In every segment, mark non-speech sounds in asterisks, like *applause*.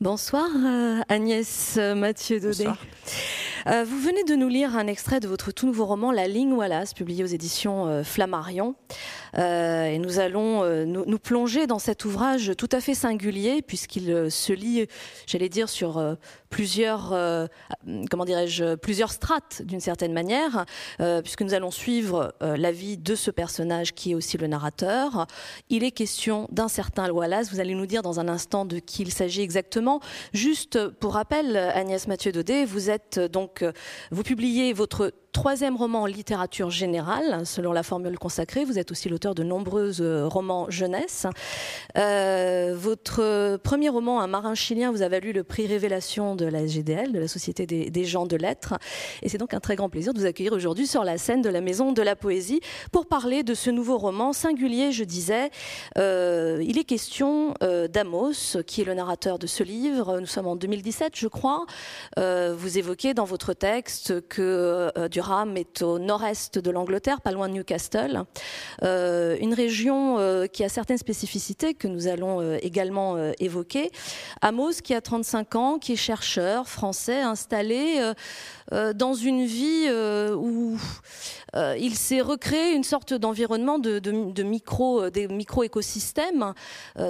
Bonsoir Agnès Mathieu Daudet. Euh, vous venez de nous lire un extrait de votre tout nouveau roman La ligne Wallace, publié aux éditions euh, Flammarion. Euh, et nous allons nous, plonger dans cet ouvrage tout à fait singulier, puisqu'il se lit, j'allais dire, sur plusieurs, comment dirais-je, plusieurs strates d'une certaine manière, puisque nous allons suivre la vie de ce personnage qui est aussi le narrateur. Il est question d'un certain Wallace. Vous allez nous dire dans un instant de qui il s'agit exactement. Juste pour rappel, Agnès Mathieu Daudet, vous êtes donc vous publiez votre troisième roman en littérature générale, selon la formule consacrée. Vous êtes aussi l'auteur de nombreux euh, romans jeunesse. Euh, votre premier roman, Un marin chilien, vous avez lu le prix Révélation de la SGDL, de la Société des, gens de lettres. Et c'est donc un très grand plaisir de vous accueillir aujourd'hui sur la scène de la Maison de la Poésie pour parler de ce nouveau roman singulier, je disais. Euh, il est question d'Amos, qui est le narrateur de ce livre. Nous sommes en 2017, je crois. vous évoquez dans votre texte que du Est au nord-est de l'Angleterre, pas loin de Newcastle. Euh, une région euh, qui a certaines spécificités que nous allons euh, également évoquer. Amos, qui a 35 ans, qui est chercheur français, installé dans une vie où il s'est recréé une sorte d'environnement de, micro, des micro-écosystèmes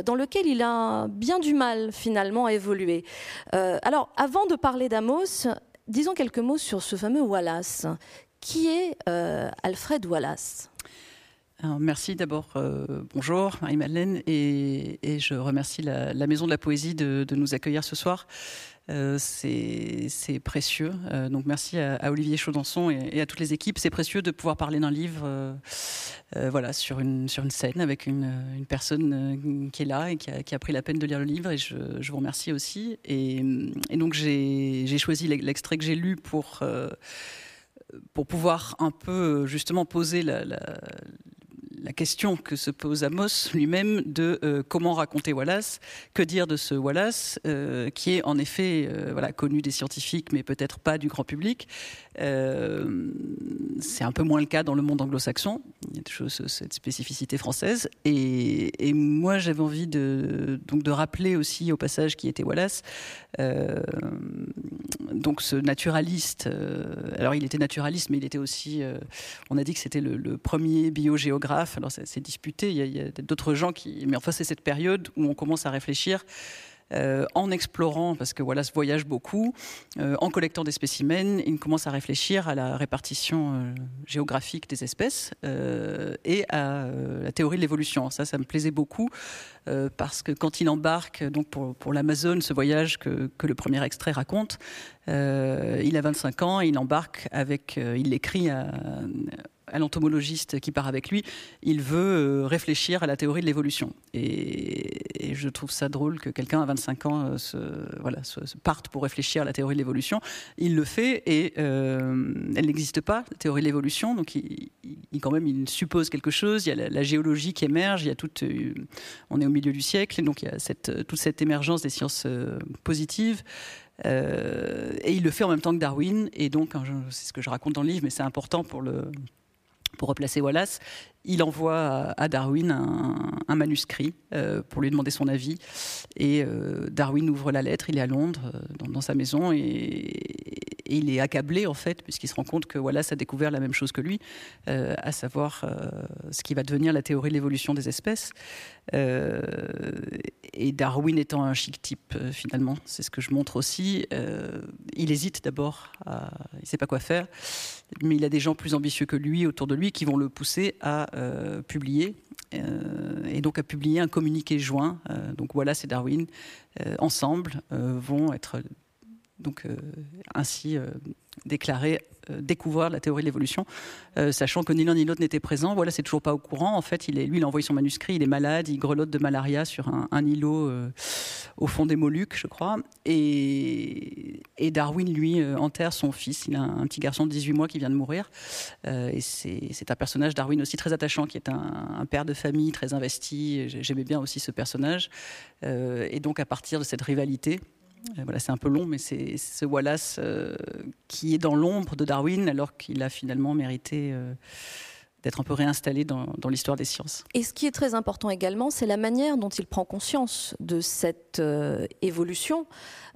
dans lequel il a bien du mal finalement à évoluer. alors, avant de parler d'Amos, disons quelques mots sur ce fameux Wallace. Qui est euh, Alfred Wallace? Merci d'abord, euh, bonjour Marie-Madeleine, et, je remercie la, Maison de la Poésie de, nous accueillir ce soir. Euh, c'est précieux. donc merci à, Olivier Chaudançon et, à toutes les équipes. C'est précieux de pouvoir parler d'un livre voilà, sur, une, sur une scène avec une, personne qui est là et qui a, pris la peine de lire le livre. Et je, vous remercie aussi. Et, et donc j'ai choisi l'extrait que j'ai lu pour pour pouvoir un peu justement poser la, la question que se pose Amos lui-même de euh, comment raconter Wallace, que dire de ce Wallace, euh, qui est en effet euh, connu des scientifiques, mais peut-être pas du grand public. C'est un peu moins le cas dans le monde anglo-saxon. Il y a toujours cette spécificité française. Et, moi, j'avais envie de, donc, de rappeler aussi au passage qui était Wallace. donc ce naturaliste, alors il était naturaliste, mais il était aussi, on a dit que c'était le, le premier biogéographe alors c'est disputé, il y a, d'autres gens qui. Mais enfin, c'est cette période où on commence à réfléchir euh, en explorant, parce que Wallace voyage beaucoup, euh, en collectant des spécimens, il commence à réfléchir à la répartition euh, géographique des espèces et à la théorie de l'évolution. Ça, ça me plaisait beaucoup parce que quand il embarque donc pour, pour l'Amazone, ce voyage que, que, le premier extrait raconte, il a 25 ans, il embarque avec, il l'écrit à l'entomologiste qui part avec lui, il veut euh, réfléchir à la théorie de l'évolution. Et, je trouve ça drôle que quelqu'un à 25 ans euh, parte pour réfléchir à la théorie de l'évolution. Il le fait et euh, elle n'existe pas, la théorie de l'évolution. Donc il, quand même, il suppose quelque chose. Il y a la, géologie qui émerge. Il y a toute, on est au milieu du siècle, donc il y a cette, toute cette émergence des sciences positives. et il le fait en même temps que Darwin. Et donc, c'est ce que je raconte dans le livre, mais c'est important pour le pour replacer Wallace, il envoie à Darwin un, manuscrit euh, pour lui demander son avis. Et euh, Darwin ouvre la lettre, il est à Londres, euh, dans, sa maison, et, il est accablé en fait, puisqu'il se rend compte que Wallace a découvert la même chose que lui, à savoir ce qui va devenir la théorie de l'évolution des espèces. et Darwin étant un chic type, finalement, c'est ce que je montre aussi. il hésite d'abord, il ne sait pas quoi faire, mais il a des gens plus ambitieux que lui autour de lui qui vont le pousser à euh, publié euh, et donc a publié un communiqué joint. Euh, donc voilà, c'est Darwin ensemble vont être donc ainsi déclarés euh, découvrir la théorie de l'évolution, euh, sachant que ni l'un ni l'autre n'était présent. Voilà, c'est toujours pas au courant. En fait, il est, lui, il a envoyé son manuscrit, il est malade, il grelotte de malaria sur un, îlot euh, au fond des Moluques, je crois. Et, Darwin, lui, enterre son fils. Il a un, petit garçon de 18 mois qui vient de mourir. et c'est un personnage, Darwin, aussi très attachant, qui est un, père de famille très investi. J'aimais bien aussi ce personnage. et donc, à partir de cette rivalité, euh, voilà, c'est un peu long, mais c'est ce Wallace euh, qui est dans l'ombre de Darwin alors qu'il a finalement mérité euh, d'être un peu réinstallé dans, l'histoire des sciences. Et ce qui est très important également, c'est la manière dont il prend conscience de cette euh, évolution.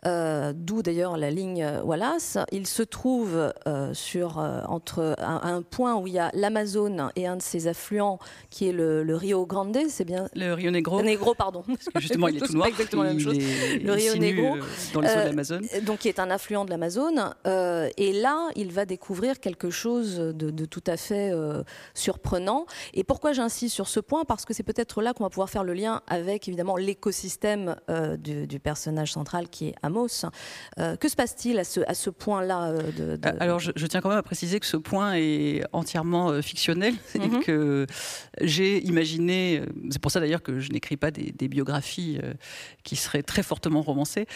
Euh, d'où d'ailleurs la ligne Wallace. Il se trouve euh, sur, entre un, point où il y a l'Amazone et un de ses affluents qui est le, Rio Grande, c'est bien Le Rio Negro. Negro, pardon. Parce que justement, il est *laughs* tout noir. exactement la même chose. le Rio Negro. dans les eaux de l'Amazone. Donc, qui est un affluent de l'Amazone. et là, il va découvrir quelque chose de, de tout à fait surprenant. Et pourquoi j'insiste sur ce point? Parce que c'est peut-être là qu'on va pouvoir faire le lien avec évidemment l'écosystème euh, du, personnage central qui est Amos. Euh, que se passe-t-il à ce, à ce point-là euh, de, Alors je, tiens quand même à préciser que ce point est entièrement fictionnel. *laughs* C'est-à-dire mhm. que j'ai imaginé, c'est pour ça d'ailleurs que je n'écris pas des, des biographies qui seraient très fortement romancées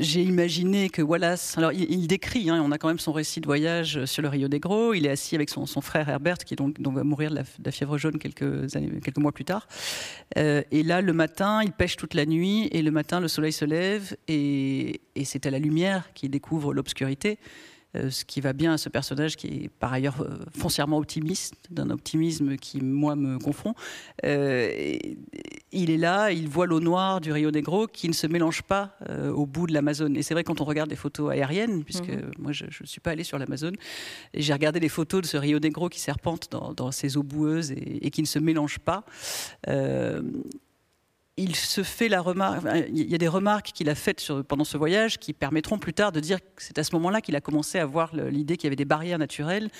j'ai imaginé que Wallace, alors il, décrit, hein, on a quand même son récit de voyage sur le Rio Negro, il est assis avec son, frère Herbert, qui donc, va mourir de la, fièvre jaune quelques, années, quelques mois plus tard. Euh, et là, le matin, il pêche toute la nuit, et le matin, le soleil se lève, et c'est à la lumière qu'il découvre l'obscurité. Euh, ce qui va bien à ce personnage qui est par ailleurs euh, foncièrement optimiste, d'un optimisme qui, moi, me confond. Euh, il est là, il voit l'eau noire du Rio Negro qui ne se mélange pas au bout de l'Amazone. Et c'est vrai, quand on regarde des photos aériennes, puisque mhm. moi, je ne suis pas allé sur l'Amazone, et j'ai regardé les photos de ce Rio Negro qui serpente dans, dans ces eaux boueuses et, et, qui ne se mélange pas il se fait la remarque, il y a des remarques qu'il a faites pendant ce voyage qui permettront plus tard de dire que c'est à ce moment-là qu'il a commencé à avoir l'idée qu'il y avait des barrières naturelles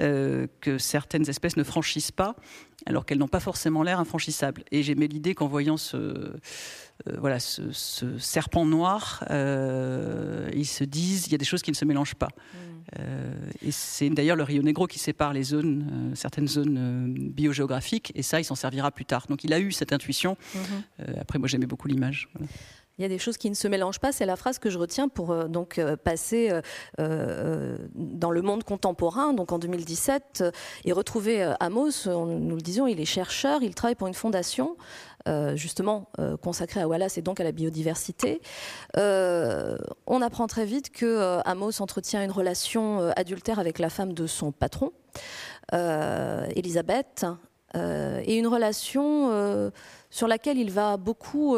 euh, que certaines espèces ne franchissent pas, alors qu'elles n'ont pas forcément l'air infranchissables. Et j'aimais l'idée qu'en voyant ce, euh, voilà, ce, serpent noir, euh, ils se disent il y a des choses qui ne se mélangent pas. Mm. Euh, et c'est d'ailleurs le Rio Negro qui sépare les zones, euh, certaines zones euh, biogéographiques, et ça, il s'en servira plus tard. Donc il a eu cette intuition. Mhm. après, moi, j'aimais beaucoup l'image. Il y a des choses qui ne se mélangent pas. C'est la phrase que je retiens pour donc passer dans le monde contemporain, donc en 2017, et retrouver Amos. nous le disions, il est chercheur, il travaille pour une fondation justement euh, consacré à Wallace et donc à la biodiversité. Euh, on apprend très vite que Amos entretient une relation adultère avec la femme de son patron, Elisabeth, et une relation sur laquelle il va beaucoup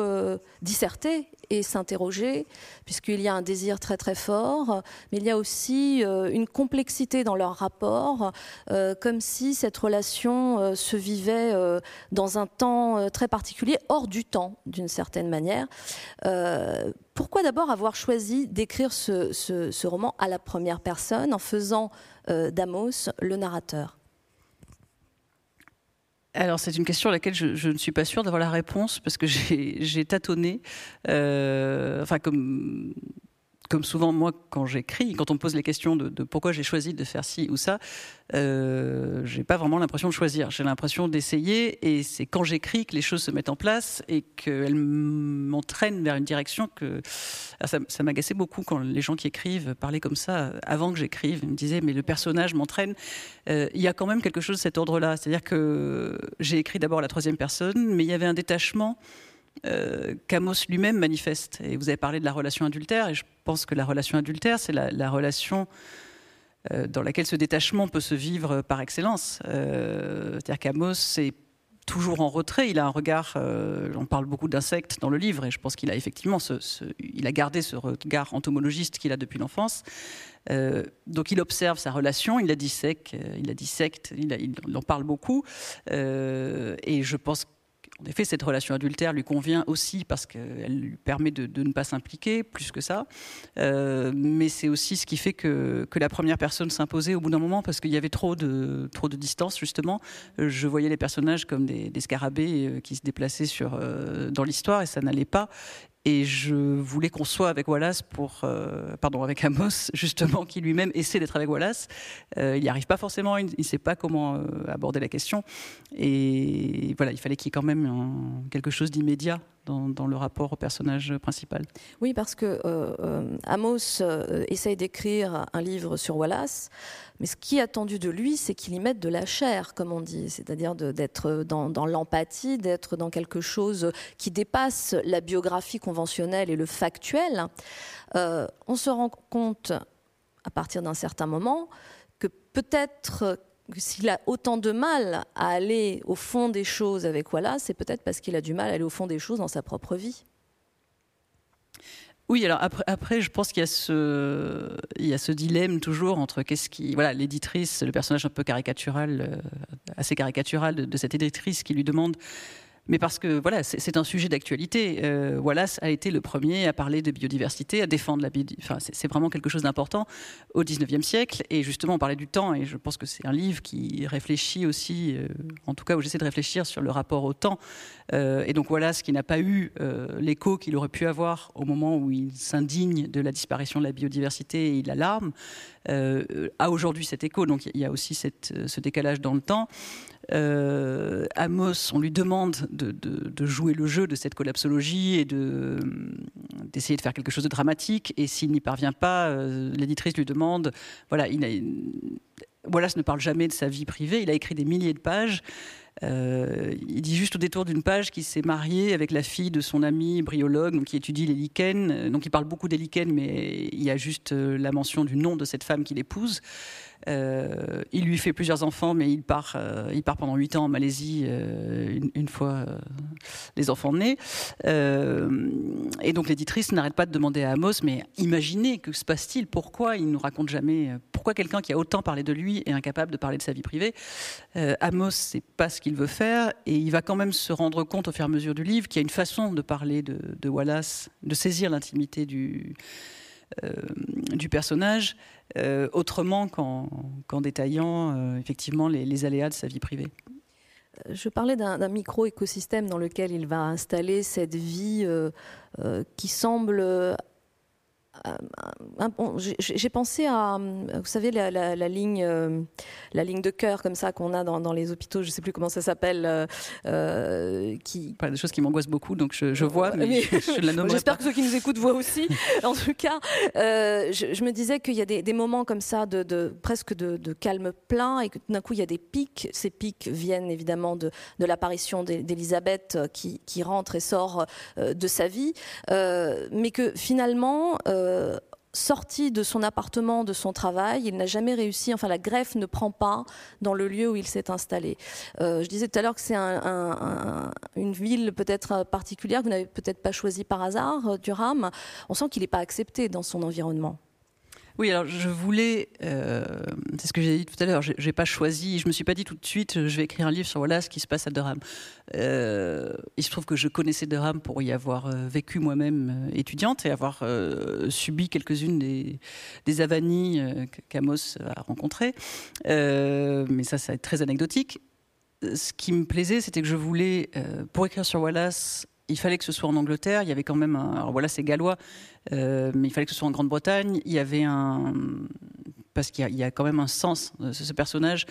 disserter et s'interroger, puisqu'il y a un désir très très fort, mais il y a aussi euh, une complexité dans leur rapport, euh, comme si cette relation euh, se vivait dans un temps très particulier, hors du temps d'une certaine manière. pourquoi d'abord avoir choisi d'écrire ce, ce, roman à la première personne en faisant d'Amos le narrateur? Alors c'est une question à laquelle je, ne suis pas sûre d'avoir la réponse parce que j'ai tâtonné. Euh, enfin comme comme souvent moi quand j'écris, quand on me pose les questions de, pourquoi j'ai choisi de faire ci ou ça, euh, j'ai pas vraiment l'impression de choisir. J'ai l'impression d'essayer et c'est quand j'écris que les choses se mettent en place et qu'elles m'entraînent vers une direction que ah, ça, m'agaçait beaucoup quand les gens qui écrivent parlaient comme ça avant que j'écrive. Ils me disaient mais le personnage m'entraîne. Euh, il y a quand même quelque chose de cet ordre-là, c'est-à-dire que j'ai écrit d'abord la troisième personne, mais il y avait un détachement euh, qu'Amos lui-même manifeste. Et vous avez parlé de la relation adultère, et je pense que la relation adultère, c'est la, relation euh, dans laquelle ce détachement peut se vivre par excellence. Euh, c'est-à-dire qu'Amos est toujours en retrait, il a un regard, on parle beaucoup d'insectes dans le livre, et je pense qu'il a effectivement, il a gardé ce regard entomologiste qu'il a depuis l'enfance. donc il observe sa relation, il la dissèque, il la dissecte, il en parle beaucoup, et je pense en effet, cette relation adultère lui convient aussi parce qu'elle lui permet de, ne pas s'impliquer plus que ça. Euh, mais c'est aussi ce qui fait que, la première personne s'imposait au bout d'un moment parce qu'il y avait trop de, distance, justement. Je voyais les personnages comme des, scarabées euh, qui se déplaçaient euh, dans l'histoire et ça n'allait pas. Et je voulais qu'on soit avec Wallace pour, euh, pardon, avec Amos, *laughs* justement, qui lui-même essaie d'être avec Wallace. Euh, il n'y arrive pas forcément, il ne sait pas comment euh, aborder la question. Et voilà, il fallait qu'il y ait quand même quelque chose d'immédiat dans, le rapport au personnage principal. Oui, parce que Amos essaye d'écrire un livre sur Wallace. Mais ce qui est attendu de lui, c'est qu'il y mette de la chair, comme on dit, c'est-à-dire d'être dans, l'empathie, d'être dans quelque chose qui dépasse la biographie conventionnelle et le factuel. Euh, on se rend compte, à partir d'un certain moment, que peut-être s'il a autant de mal à aller au fond des choses avec Wallace, c'est peut-être parce qu'il a du mal à aller au fond des choses dans sa propre vie. Oui, alors après, je pense qu'il y a ce, dilemme toujours entre qu'est-ce qui, voilà, l'éditrice, le personnage un peu caricatural, euh, assez caricatural de, cette éditrice qui lui demande mais parce que voilà, c'est un sujet d'actualité. Euh, Wallace a été le premier à parler de biodiversité, à défendre la biodiversité. Enfin, c'est vraiment quelque chose d'important au 19e siècle. Et justement, on parlait du temps, et je pense que c'est un livre qui réfléchit aussi, euh, en tout cas où j'essaie de réfléchir sur le rapport au temps. Euh, et donc Wallace, qui n'a pas eu l'écho qu'il aurait pu avoir au moment où il s'indigne de la disparition de la biodiversité et il alarme, a aujourd'hui cet écho. Donc il y a aussi ce décalage dans le temps. Euh, Amos, on lui demande de, jouer le jeu de cette collapsologie et de, d'essayer de faire quelque chose de dramatique. Et s'il n'y parvient pas, euh, l'éditrice lui demande, voilà, il Wallace ne parle jamais de sa vie privée, il a écrit des milliers de pages. Euh, il dit juste au détour d'une page qu'il s'est marié avec la fille de son ami bryologue, donc qui étudie les lichens. Donc il parle beaucoup des lichens, mais il y a juste la mention du nom de cette femme qu'il épouse. Euh, il lui fait plusieurs enfants, mais il part, euh, il part pendant huit ans en Malaisie, euh, une, fois les enfants nés. Et donc l'éditrice n'arrête pas de demander à Amos, mais imaginez, que se passe-t-il? Pourquoi il nous raconte jamais? Pourquoi quelqu'un qui a autant parlé de lui est incapable de parler de sa vie privée? Amos, c'est pas ce qu'il veut faire, et il va quand même se rendre compte au fur et à mesure du livre qu'il y a une façon de parler de, Wallace, de saisir l'intimité du du personnage euh, autrement qu'en qu détaillant euh, effectivement les, aléas de sa vie privée. Je parlais d'un micro-écosystème dans lequel il va installer cette vie euh, euh, qui semble euh, j'ai pensé à, vous savez, la, la, la ligne, euh, la ligne de cœur comme ça qu'on a dans, dans, les hôpitaux, je ne sais plus comment ça s'appelle, euh, euh qui. Pas des choses qui m'angoissent beaucoup, donc je, je vois, mais, mais je, je la *laughs* nommerai J'espère que ceux qui nous écoutent voient aussi. *laughs* en tout cas, euh, je, je, me disais qu'il y a des, des, moments comme ça de, de presque de, de, calme plein et que d'un coup il y a des pics. Ces pics viennent évidemment de, de l'apparition d'Elisabeth qui, qui rentre et sort de sa vie, mais que finalement euh, sorti de son appartement, de son travail, il n'a jamais réussi, enfin la greffe ne prend pas dans le lieu où il s'est installé. Euh, je disais tout à l'heure que c'est un, un, un, une ville peut-être particulière que vous n'avez peut-être pas choisie par hasard, euh, Durham. On sent qu'il n'est pas accepté dans son environnement. Oui, alors je voulais, euh, c'est ce que j'ai dit tout à l'heure, j'ai pas choisi, je me suis pas dit tout de suite, je vais écrire un livre sur voilà ce qui se passe à Durham. Euh, il se trouve que je connaissais Durham pour y avoir euh, vécu moi-même étudiante et avoir subi quelques-unes des, des avanies qu'Amos a rencontrées. mais ça, ça être très anecdotique. Ce qui me plaisait, c'était que je voulais, pour écrire sur Wallace, il fallait que ce soit en Angleterre. Il y avait quand même un. Alors voilà, c'est gallois, euh, mais il fallait que ce soit en Grande-Bretagne. Il y avait un. Parce qu'il y, a quand même un sens, ce personnage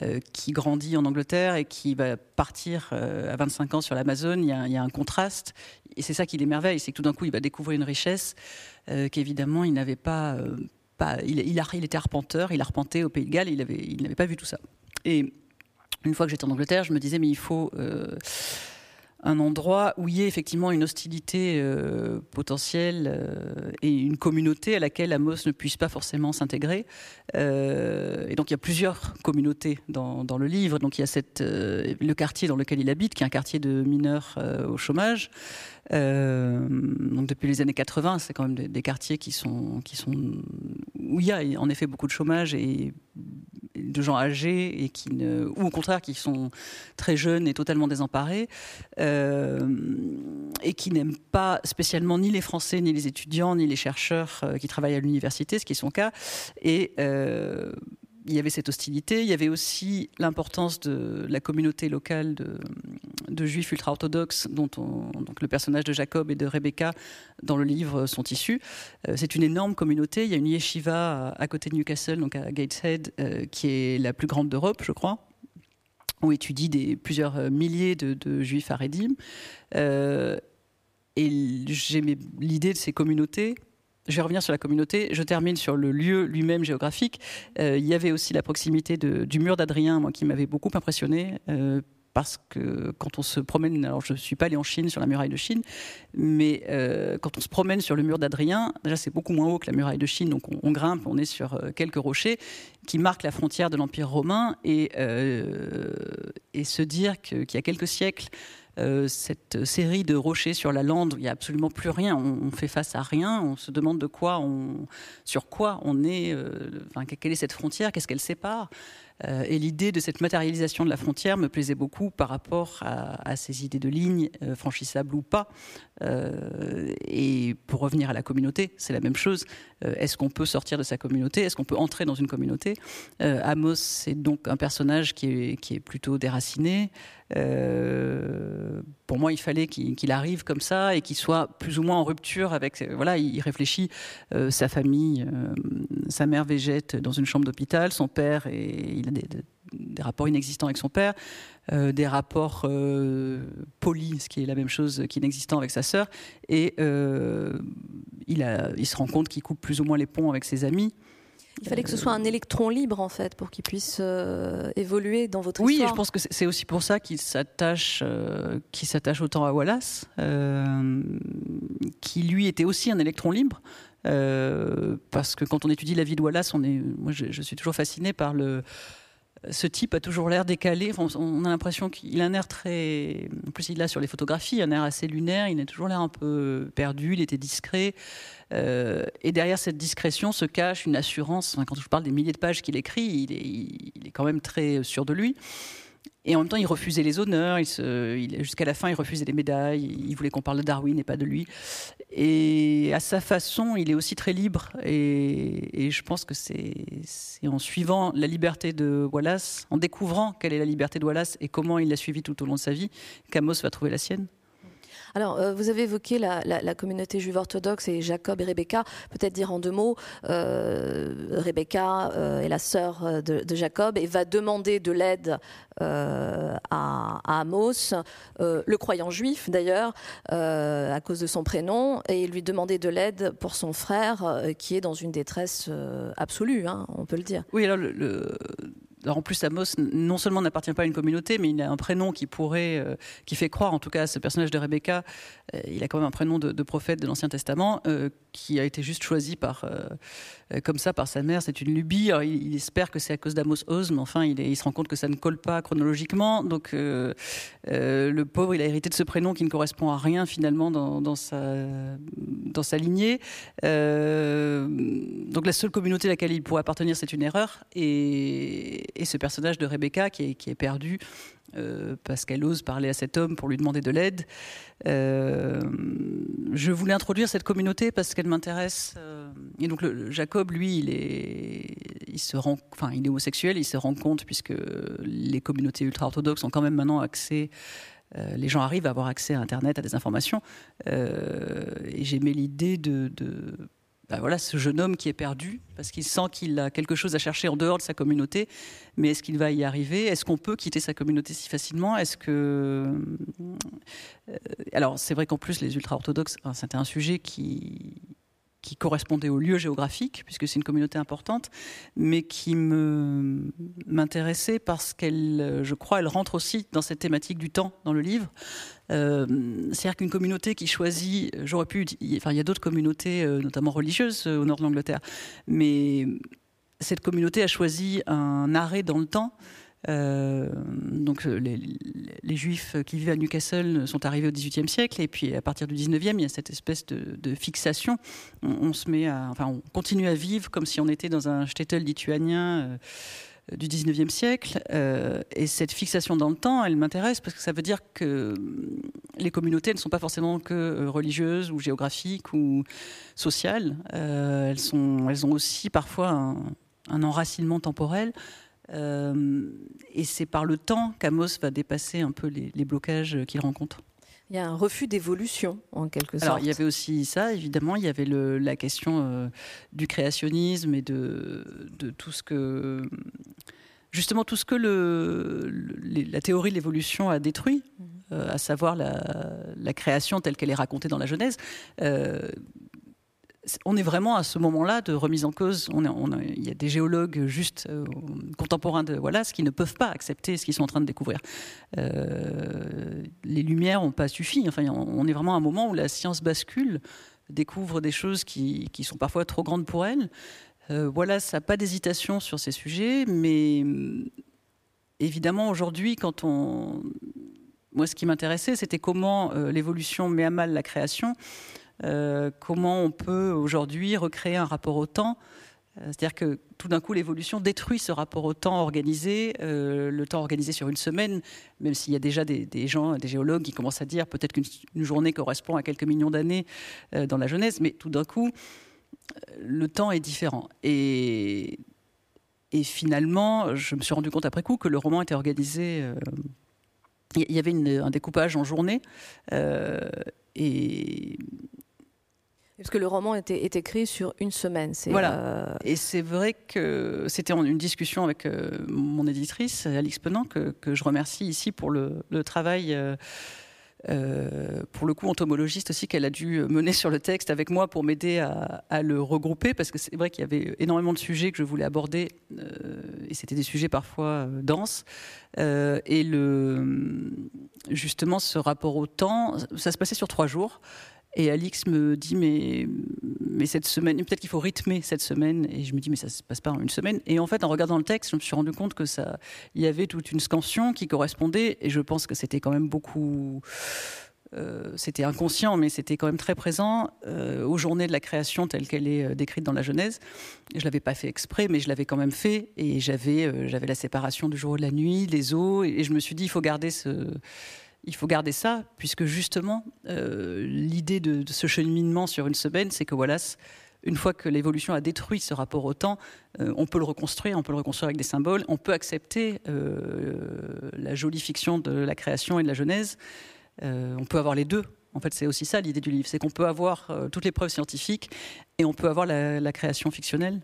euh, qui grandit en Angleterre et qui va partir euh, à 25 ans sur l'Amazone. Il, y a un contraste. Et c'est ça qui l'émerveille c'est que tout d'un coup, il va découvrir une richesse qu'évidemment, il n'avait pas. il, était arpenteur, il arpentait au Pays de Galles, il n'avait pas vu tout ça. Et une fois que j'étais en Angleterre, je me disais, mais il faut un endroit où il y ait effectivement une hostilité euh, potentielle euh, et une communauté à laquelle Amos ne puisse pas forcément s'intégrer. Euh, et donc il y a plusieurs communautés dans, dans le livre. Donc il y a cette, le quartier dans lequel il habite, qui est un quartier de mineurs au chômage. donc depuis les années 80, c'est quand même des, des, quartiers qui sont, qui sont où il y a en effet beaucoup de chômage et de gens âgés et qui ne, ou au contraire qui sont très jeunes et totalement désemparés euh, et qui n'aiment pas spécialement ni les Français, ni les étudiants, ni les chercheurs euh, qui travaillent à l'université, ce qui est son cas. Et euh, il y avait cette hostilité. Il y avait aussi l'importance de la communauté locale de, juifs ultra-orthodoxes, dont le personnage de Jacob et de Rebecca dans le livre sont issus. Euh, c'est une énorme communauté. Il y a une yeshiva à, côté de Newcastle, donc à Gateshead, euh, qui est la plus grande d'Europe, je crois où étudient plusieurs milliers de, juifs à Redim. Euh, et j'aimais l'idée de ces communautés je vais revenir sur la communauté. Je termine sur le lieu lui-même géographique. Euh, il y avait aussi la proximité du mur d'Adrien, moi, qui m'avait beaucoup impressionné. Euh, parce que quand on se promène, alors je ne suis pas allé en Chine sur la muraille de Chine, mais euh, quand on se promène sur le mur d'Adrien, déjà c'est beaucoup moins haut que la muraille de Chine, donc on, grimpe, on est sur quelques rochers qui marquent la frontière de l'Empire romain, et se dire qu'il y a quelques siècles, cette série de rochers sur la lande, il n'y a absolument plus rien, on, fait face à rien, on se demande de quoi on, sur quoi on est, enfin, quelle est cette frontière, qu'est-ce qu'elle sépare. Euh, et l'idée de cette matérialisation de la frontière me plaisait beaucoup par rapport à, ces idées de lignes, euh, franchissables ou pas. Euh, et pour revenir à la communauté, c'est la même chose. Est-ce qu'on peut sortir de sa communauté? Est-ce qu'on peut entrer dans une communauté? Amos, c'est donc un personnage qui est, qui est plutôt déraciné. pour moi, il fallait qu'il arrive comme ça et qu'il soit plus ou moins en rupture avec. Voilà, il réfléchit sa famille. sa mère végète dans une chambre d'hôpital. Son père, et il des, rapports inexistants avec son père, euh, des rapports euh, polis, ce qui est la même chose qu'inexistant avec sa sœur, et euh, il, a, il se rend compte qu'il coupe plus ou moins les ponts avec ses amis. Il fallait que ce soit un électron libre en fait pour qu'il puisse évoluer dans votre oui, histoire. Oui, je pense que c'est aussi pour ça qu'il s'attache, qu'il s'attache autant à Wallace, qui lui était aussi un électron libre. parce que quand on étudie la vie de Wallace, on est, moi je, je suis toujours fasciné par le, ce type a toujours l'air décalé. on a l'impression qu'il a un air très. En plus, il a sur les photographies un air assez lunaire. Il a toujours l'air un peu perdu. Il était discret. Euh, et derrière cette discrétion se cache une assurance. quand je parle des milliers de pages qu'il écrit, il est, il est, quand même très sûr de lui. Et en même temps, il refusait les honneurs. jusqu'à la fin, il refusait les médailles. Il voulait qu'on parle de Darwin et pas de lui. Et à sa façon, il est aussi très libre. Et, je pense que c'est en suivant la liberté de Wallace, en découvrant quelle est la liberté de Wallace et comment il l'a suivie tout au long de sa vie, qu'Amos va trouver la sienne. Alors, euh, vous avez évoqué la, communauté juive orthodoxe et Jacob et Rebecca. Peut-être dire en deux mots, euh, Rebecca euh, est la sœur de, Jacob et va demander de l'aide à, Amos, le croyant juif d'ailleurs, à cause de son prénom, et lui demander de l'aide pour son frère qui est dans une détresse absolue, hein, on peut le dire. Oui, alors le alors en plus, Amos non seulement n'appartient pas à une communauté, mais il a un prénom qui pourrait, euh, qui fait croire, en tout cas, à ce personnage de Rebecca, euh, il a quand même un prénom de, prophète de l'Ancien Testament, euh, qui a été juste choisi par, comme ça par sa mère. C'est une lubie. il, espère que c'est à cause d'Amos Oz, mais enfin, il, se rend compte que ça ne colle pas chronologiquement. Donc, le pauvre, il a hérité de ce prénom qui ne correspond à rien finalement dans, sa, lignée. donc, la seule communauté à laquelle il pourrait appartenir, c'est une erreur. Et ce personnage de Rebecca qui est, perdu euh, parce qu'elle ose parler à cet homme pour lui demander de l'aide. Euh, je voulais introduire cette communauté parce qu'elle m'intéresse. Euh, et donc Jacob, lui, il est, il se rend, enfin, il est homosexuel. Il se rend compte puisque les communautés ultra-orthodoxes ont quand même maintenant accès. les gens arrivent à avoir accès à Internet, à des informations. et j'aimais l'idée de bah voilà, ce jeune homme qui est perdu parce qu'il sent qu'il a quelque chose à chercher en dehors de sa communauté. Mais est-ce qu'il va y arriver? Est-ce qu'on peut quitter sa communauté si facilement? Est-ce que euh, alors c'est vrai qu'en plus les ultra-orthodoxes, c'était un sujet qui qui correspondait au lieu géographique, puisque c'est une communauté importante, mais qui me m'intéressait parce qu'elle, je crois, elle rentre aussi dans cette thématique du temps dans le livre. Euh, c'est-à-dire qu'une communauté qui choisit, j'aurais pu, enfin, il y a d'autres communautés, euh, notamment religieuses, euh, au nord de l'Angleterre, mais cette communauté a choisi un arrêt dans le temps euh, donc euh, les, juifs qui vivent à Newcastle sont arrivés au XVIIIe siècle et puis à partir du XIXe, il y a cette espèce de, fixation. On, se met à, enfin, on continue à vivre comme si on était dans un shtetl lituanien. Euh, du 19e siècle. et cette fixation dans le temps, elle m'intéresse parce que ça veut dire que les communautés ne sont pas forcément que religieuses ou géographiques ou sociales. elles, sont, elles ont aussi parfois un, un enracinement temporel. Euh, et c'est par le temps qu'Amos va dépasser un peu les, blocages qu'il rencontre. Il y a un refus d'évolution, en quelque sorte. Alors, il y avait aussi ça, évidemment. Il y avait le, la question euh, du créationnisme et de, de, tout ce que. Justement, tout ce que le, la théorie de l'évolution a détruit, mhm. euh, à savoir la, la, création telle qu'elle est racontée dans la Genèse on est vraiment à ce moment-là de remise en cause. Il y a des géologues juste euh, contemporains de Wallace qui ne peuvent pas accepter ce qu'ils sont en train de découvrir. Euh, les lumières n'ont pas suffi. Enfin, on est vraiment à un moment où la science bascule, découvre des choses qui, sont parfois trop grandes pour elle. Euh, Wallace n'a pas d'hésitation sur ces sujets, mais évidemment aujourd'hui, quand on moi, ce qui m'intéressait, c'était comment l'évolution met à mal la création. Euh, comment on peut aujourd'hui recréer un rapport au temps. Euh, c'est-à-dire que tout d'un coup, l'évolution détruit ce rapport au temps organisé, euh, le temps organisé sur une semaine, même s'il y a déjà des, gens, des géologues qui commencent à dire peut-être qu'une journée correspond à quelques millions d'années dans la Genèse, mais tout d'un coup, le temps est différent. Et, finalement, je me suis rendu compte après coup que le roman était organisé. il y avait un découpage en journée. et parce que le roman était, est écrit sur une semaine. Voilà. Euh, Et c'est vrai que c'était une discussion avec euh, mon éditrice, Alix Penant, que, je remercie ici pour le, travail. Euh, pour le coup, entomologiste aussi, qu'elle a dû mener sur le texte avec moi pour m'aider à, le regrouper, parce que c'est vrai qu'il y avait énormément de sujets que je voulais aborder, et c'était des sujets parfois denses. et le, justement, ce rapport au temps, ça se passait sur trois jours. Et Alix me dit mais, cette semaine, peut-être qu'il faut rythmer cette semaine. Et je me dis mais ça se passe pas en une semaine. Et en fait, en regardant le texte, je me suis rendu compte que ça, il y avait toute une scansion qui correspondait. Et je pense que c'était quand même beaucoup. Euh, c'était inconscient, mais c'était quand même très présent euh, aux journées de la création telle qu'elle est euh, décrite dans la Genèse. Je l'avais pas fait exprès, mais je l'avais quand même fait, et j'avais j'avais la séparation du jour et de la nuit, les eaux, et je me suis dit il faut garder ce il faut garder ça, puisque justement, euh, l'idée de, ce cheminement sur une semaine, c'est que Wallace, une fois que l'évolution a détruit ce rapport au temps, euh, on peut le reconstruire, on peut le reconstruire avec des symboles, on peut accepter euh, la jolie fiction de la création et de la Genèse, on peut avoir les deux. En fait, c'est aussi ça l'idée du livre, c'est qu'on peut avoir toutes les preuves scientifiques et on peut avoir la, création fictionnelle.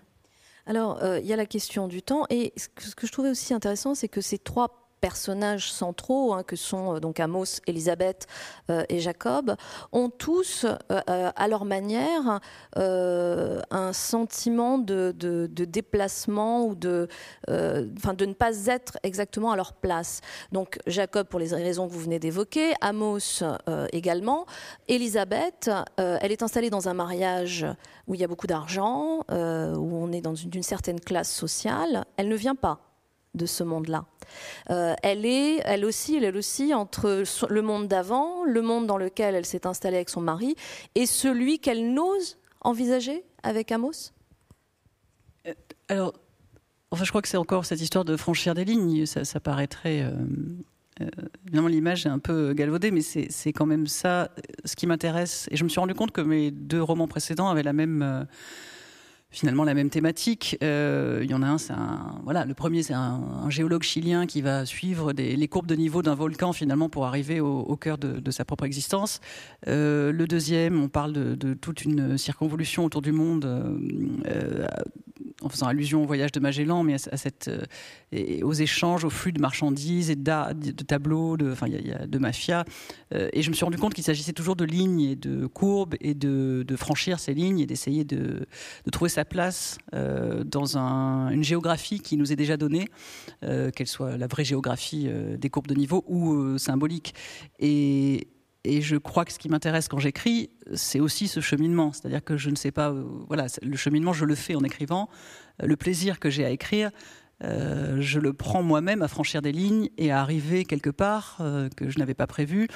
Alors, il y a la question du temps, et ce que je trouvais aussi intéressant, c'est que ces trois personnages centraux, hein, que sont euh, donc Amos, Elisabeth euh, et Jacob, ont tous, euh, à leur manière, un sentiment de, déplacement ou de, de ne pas être exactement à leur place. Donc Jacob, pour les raisons que vous venez d'évoquer, Amos également. Elisabeth, elle est installée dans un mariage où il y a beaucoup d'argent, où on est dans une certaine classe sociale. Elle ne vient pas de ce monde-là. Euh, elle est, elle aussi, elle aussi entre le monde d'avant, le monde dans lequel elle s'est installée avec son mari, et celui qu'elle n'ose envisager avec Amos? Euh, alors, enfin, je crois que c'est encore cette histoire de franchir des lignes. Ça, paraîtrait. Euh, évidemment, l'image est un peu galvaudée, mais c'est quand même ça ce qui m'intéresse. Et je me suis rendu compte que mes deux romans précédents avaient la même finalement la même thématique. Euh, il y en a un, c'est un voilà, le premier c'est un, géologue chilien qui va suivre les courbes de niveau d'un volcan finalement pour arriver au, cœur de, sa propre existence. Euh, le deuxième, on parle de, toute une circonvolution autour du monde euh, en faisant allusion au voyage de Magellan, mais à, cette, et aux échanges, aux flux de marchandises et de, de tableaux, de, enfin, y, a de mafia. et je me suis rendu compte qu'il s'agissait toujours de lignes et de courbes et de, franchir ces lignes et d'essayer de, trouver sa place euh, dans une géographie qui nous est déjà donnée, euh, qu'elle soit la vraie géographie euh, des courbes de niveau ou symbolique. Et, je crois que ce qui m'intéresse quand j'écris, c'est aussi ce cheminement. C'est-à-dire que je ne sais pas, voilà, le cheminement, je le fais en écrivant. Le plaisir que j'ai à écrire, je le prends moi-même à franchir des lignes et à arriver quelque part que je n'avais pas prévu.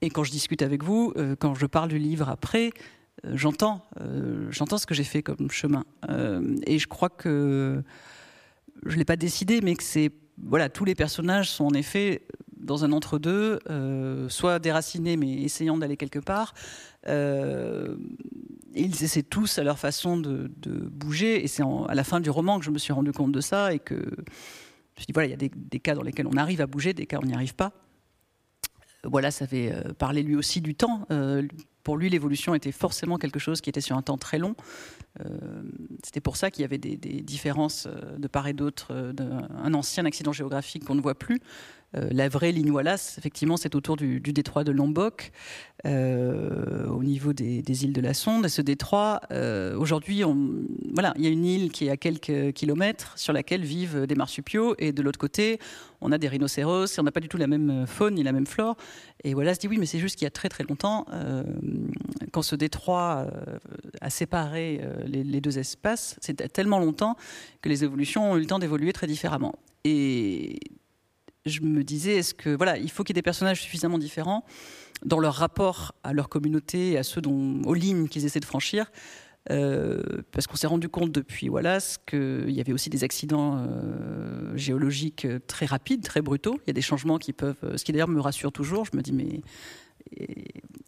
Et quand je discute avec vous, quand je parle du livre après, euh, j'entends, euh, j'entends ce que j'ai fait comme chemin. Euh, et je crois que je l'ai pas décidé, mais que c'est voilà, tous les personnages sont en effet dans un entre-deux, soit déracinés mais essayant d'aller quelque part. ils essaient tous à leur façon de, bouger, et c'est à la fin du roman que je me suis rendu compte de ça et que je me suis dit voilà, il y a des, des, cas dans lesquels on arrive à bouger, des cas où on n'y arrive pas. Voilà, ça avait parlé lui aussi du temps pour lui, l'évolution était forcément quelque chose qui était sur un temps très long. Euh, c'était pour ça qu'il y avait des, différences euh, de part et d'autre. Euh, un ancien accident géographique qu'on ne voit plus. La vraie ligne Wallace, effectivement, c'est autour du, détroit de Lombok, au niveau des, îles de la Sonde. Et ce détroit, aujourd'hui, voilà, il y a une île qui est à quelques kilomètres sur laquelle vivent des marsupiaux, et de l'autre côté, on a des rhinocéros, et on n'a pas du tout la même faune ni la même flore. Et Wallace dit oui, mais c'est juste qu'il y a très très longtemps, quand ce détroit a séparé les, deux espaces, c'était tellement longtemps que les évolutions ont eu le temps d'évoluer très différemment. Et je me disais, voilà, il faut qu'il y ait des personnages suffisamment différents dans leur rapport à leur communauté et à ceux dont, aux lignes qu'ils essaient de franchir. Euh, parce qu'on s'est rendu compte depuis Wallace qu'il y avait aussi des accidents euh, géologiques très rapides, très brutaux. Il y a des changements qui peuvent, ce qui d'ailleurs me rassure toujours. Je me dis mais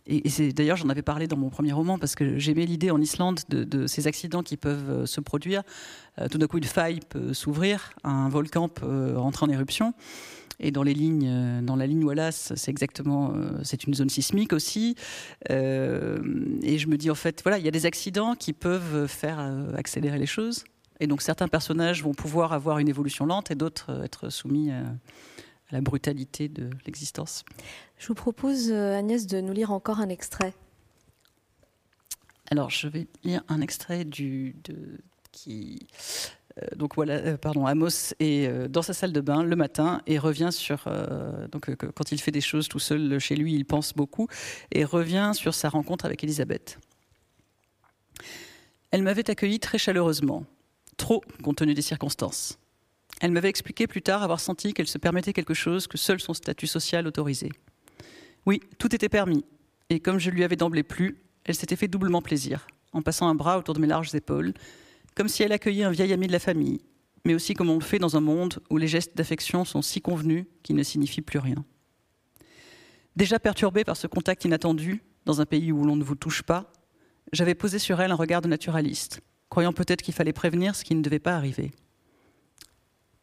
et, c'est d'ailleurs j'en avais parlé dans mon premier roman parce que j'aimais l'idée en Islande de, ces accidents qui peuvent euh, se produire. Euh, tout d'un coup, une faille peut s'ouvrir, un volcan peut rentrer en éruption. Et dans les lignes, dans la ligne Wallace, c'est exactement, euh, c'est une zone sismique aussi. et je me dis en fait, voilà, il y a des accidents qui peuvent faire accélérer les choses. Et donc certains personnages vont pouvoir avoir une évolution lente et d'autres être soumis à la brutalité de l'existence. Je vous propose, euh, Agnès, de nous lire encore un extrait. Alors, je vais lire un extrait du, de, qui. Euh, donc voilà, euh, pardon, Amos est dans sa salle de bain le matin et revient sur. donc quand il fait des choses tout seul chez lui, il pense beaucoup et revient sur sa rencontre avec Elisabeth. Elle m'avait accueilli très chaleureusement, trop compte tenu des circonstances. Elle m'avait expliqué plus tard avoir senti qu'elle se permettait quelque chose que seul son statut social autorisait. Oui, tout était permis, et comme je lui avais d'emblée plu, elle s'était fait doublement plaisir, en passant un bras autour de mes larges épaules, comme si elle accueillait un vieil ami de la famille, mais aussi comme on le fait dans un monde où les gestes d'affection sont si convenus qu'ils ne signifient plus rien. Déjà perturbée par ce contact inattendu, dans un pays où l'on ne vous touche pas, j'avais posé sur elle un regard de naturaliste, croyant peut-être qu'il fallait prévenir ce qui ne devait pas arriver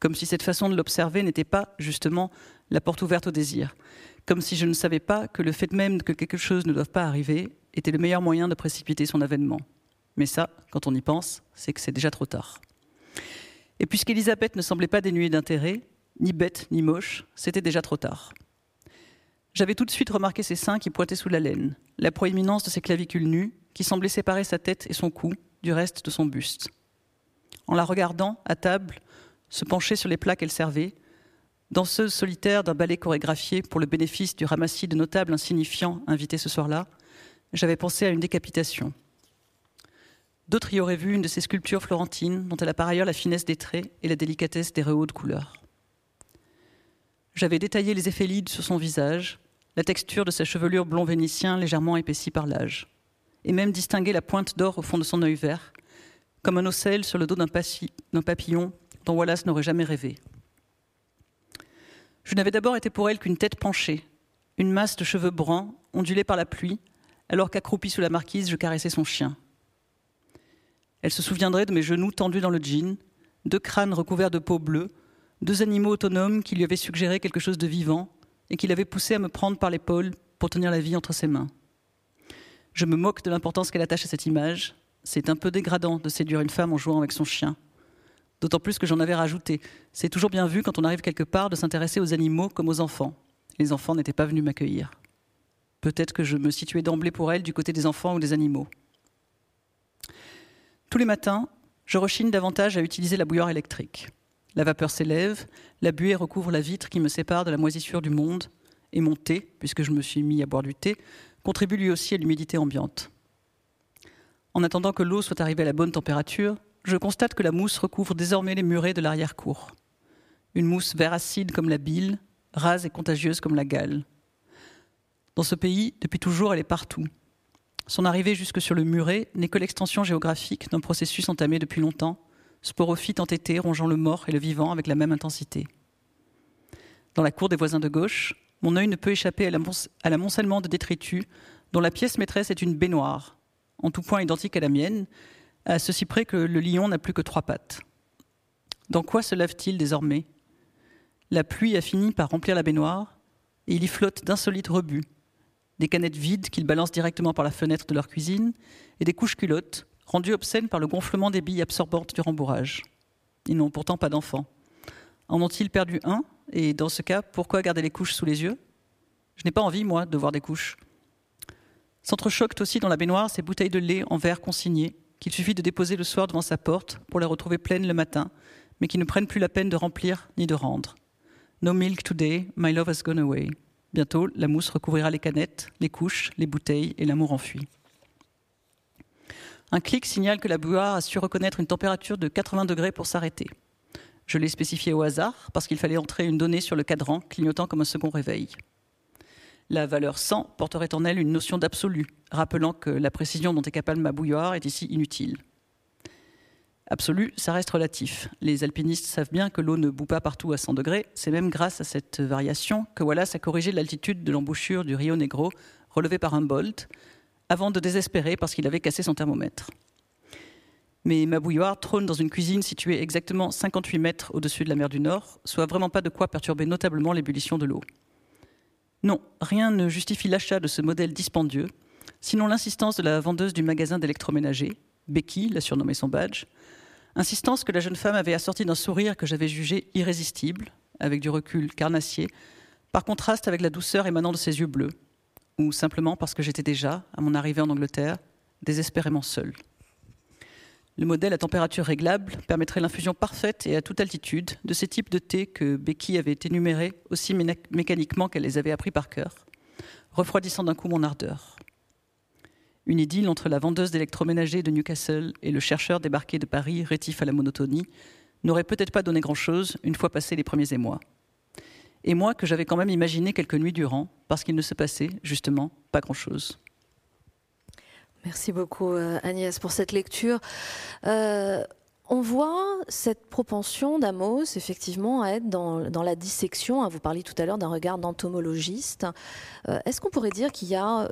comme si cette façon de l'observer n'était pas justement la porte ouverte au désir, comme si je ne savais pas que le fait même que quelque chose ne doive pas arriver était le meilleur moyen de précipiter son avènement. Mais ça, quand on y pense, c'est que c'est déjà trop tard. Et puisqu'Elisabeth ne semblait pas dénuée d'intérêt, ni bête, ni moche, c'était déjà trop tard. J'avais tout de suite remarqué ses seins qui pointaient sous la laine, la proéminence de ses clavicules nues, qui semblaient séparer sa tête et son cou du reste de son buste. En la regardant, à table, se pencher sur les plats qu'elle servait, danseuse solitaire d'un ballet chorégraphié pour le bénéfice du ramassis de notables insignifiants invités ce soir-là, j'avais pensé à une décapitation. D'autres y auraient vu une de ces sculptures florentines, dont elle a par ailleurs la finesse des traits et la délicatesse des rehauts de couleurs. J'avais détaillé les effets sur son visage, la texture de sa chevelure blond vénitien légèrement épaissie par l'âge, et même distingué la pointe d'or au fond de son œil vert, comme un ocelle sur le dos d'un papillon dont Wallace n'aurait jamais rêvé. Je n'avais d'abord été pour elle qu'une tête penchée, une masse de cheveux bruns ondulée par la pluie, alors qu'accroupie sous la marquise, je caressais son chien. Elle se souviendrait de mes genoux tendus dans le jean, deux crânes recouverts de peau bleue, deux animaux autonomes qui lui avaient suggéré quelque chose de vivant et qui l'avaient poussé à me prendre par l'épaule pour tenir la vie entre ses mains. Je me moque de l'importance qu'elle attache à cette image. C'est un peu dégradant de séduire une femme en jouant avec son chien. D'autant plus que j'en avais rajouté. C'est toujours bien vu quand on arrive quelque part de s'intéresser aux animaux comme aux enfants. Les enfants n'étaient pas venus m'accueillir. Peut-être que je me situais d'emblée pour elle du côté des enfants ou des animaux. Tous les matins, je rechigne davantage à utiliser la bouilloire électrique. La vapeur s'élève, la buée recouvre la vitre qui me sépare de la moisissure du monde, et mon thé, puisque je me suis mis à boire du thé, contribue lui aussi à l'humidité ambiante. En attendant que l'eau soit arrivée à la bonne température, je constate que la mousse recouvre désormais les murets de l'arrière-cour. Une mousse vert acide comme la bile, rase et contagieuse comme la gale. Dans ce pays, depuis toujours, elle est partout. Son arrivée jusque sur le muret n'est que l'extension géographique d'un processus entamé depuis longtemps, sporophyte entêté rongeant le mort et le vivant avec la même intensité. Dans la cour des voisins de gauche, mon œil ne peut échapper à l'amoncellement de détritus dont la pièce maîtresse est une baignoire, en tout point identique à la mienne, à ceci près que le lion n'a plus que trois pattes. Dans quoi se lave-t-il désormais? La pluie a fini par remplir la baignoire, et il y flotte d'insolites rebuts, des canettes vides qu'ils balancent directement par la fenêtre de leur cuisine, et des couches culottes, rendues obscènes par le gonflement des billes absorbantes du rembourrage. Ils n'ont pourtant pas d'enfants. En ont-ils perdu un Et dans ce cas, pourquoi garder les couches sous les yeux? Je n'ai pas envie, moi, de voir des couches. S'entrechoquent aussi dans la baignoire ces bouteilles de lait en verre consignées, qu'il suffit de déposer le soir devant sa porte pour les retrouver pleines le matin, mais qui ne prennent plus la peine de remplir ni de rendre. No milk today, my love has gone away. Bientôt, la mousse recouvrira les canettes, les couches, les bouteilles et l'amour enfui. Un clic signale que la bouilloire a su reconnaître une température de 80 degrés pour s'arrêter. Je l'ai spécifié au hasard parce qu'il fallait entrer une donnée sur le cadran, clignotant comme un second réveil. La valeur 100 porterait en elle une notion d'absolu, rappelant que la précision dont est capable ma bouilloire est ici inutile. Absolu, ça reste relatif. Les alpinistes savent bien que l'eau ne bout pas partout à 100 degrés. C'est même grâce à cette variation que Wallace a corrigé l'altitude de l'embouchure du Rio Negro, relevé par un bolt, avant de désespérer parce qu'il avait cassé son thermomètre. Mais ma bouilloire trône dans une cuisine située exactement 58 mètres au-dessus de la mer du Nord, soit vraiment pas de quoi perturber notablement l'ébullition de l'eau. Non, rien ne justifie l'achat de ce modèle dispendieux, sinon l'insistance de la vendeuse du magasin d'électroménager, Becky l'a surnommé son badge, Insistance que la jeune femme avait assortie d'un sourire que j'avais jugé irrésistible, avec du recul carnassier, par contraste avec la douceur émanant de ses yeux bleus, ou simplement parce que j'étais déjà, à mon arrivée en Angleterre, désespérément seule. Le modèle à température réglable permettrait l'infusion parfaite et à toute altitude de ces types de thé que Becky avait énumérés aussi mécaniquement qu'elle les avait appris par cœur, refroidissant d'un coup mon ardeur. Une idylle entre la vendeuse d'électroménager de Newcastle et le chercheur débarqué de Paris, rétif à la monotonie, n'aurait peut-être pas donné grand-chose une fois passés les premiers émois. Et moi, que j'avais quand même imaginé quelques nuits durant, parce qu'il ne se passait, justement, pas grand-chose. Merci beaucoup, euh, Agnès, pour cette lecture. Euh, on voit cette propension d'Amos, effectivement, à être dans, la dissection. Vous parliez tout à l'heure d'un regard d'entomologiste. Euh, est-ce qu'on pourrait dire qu'il y a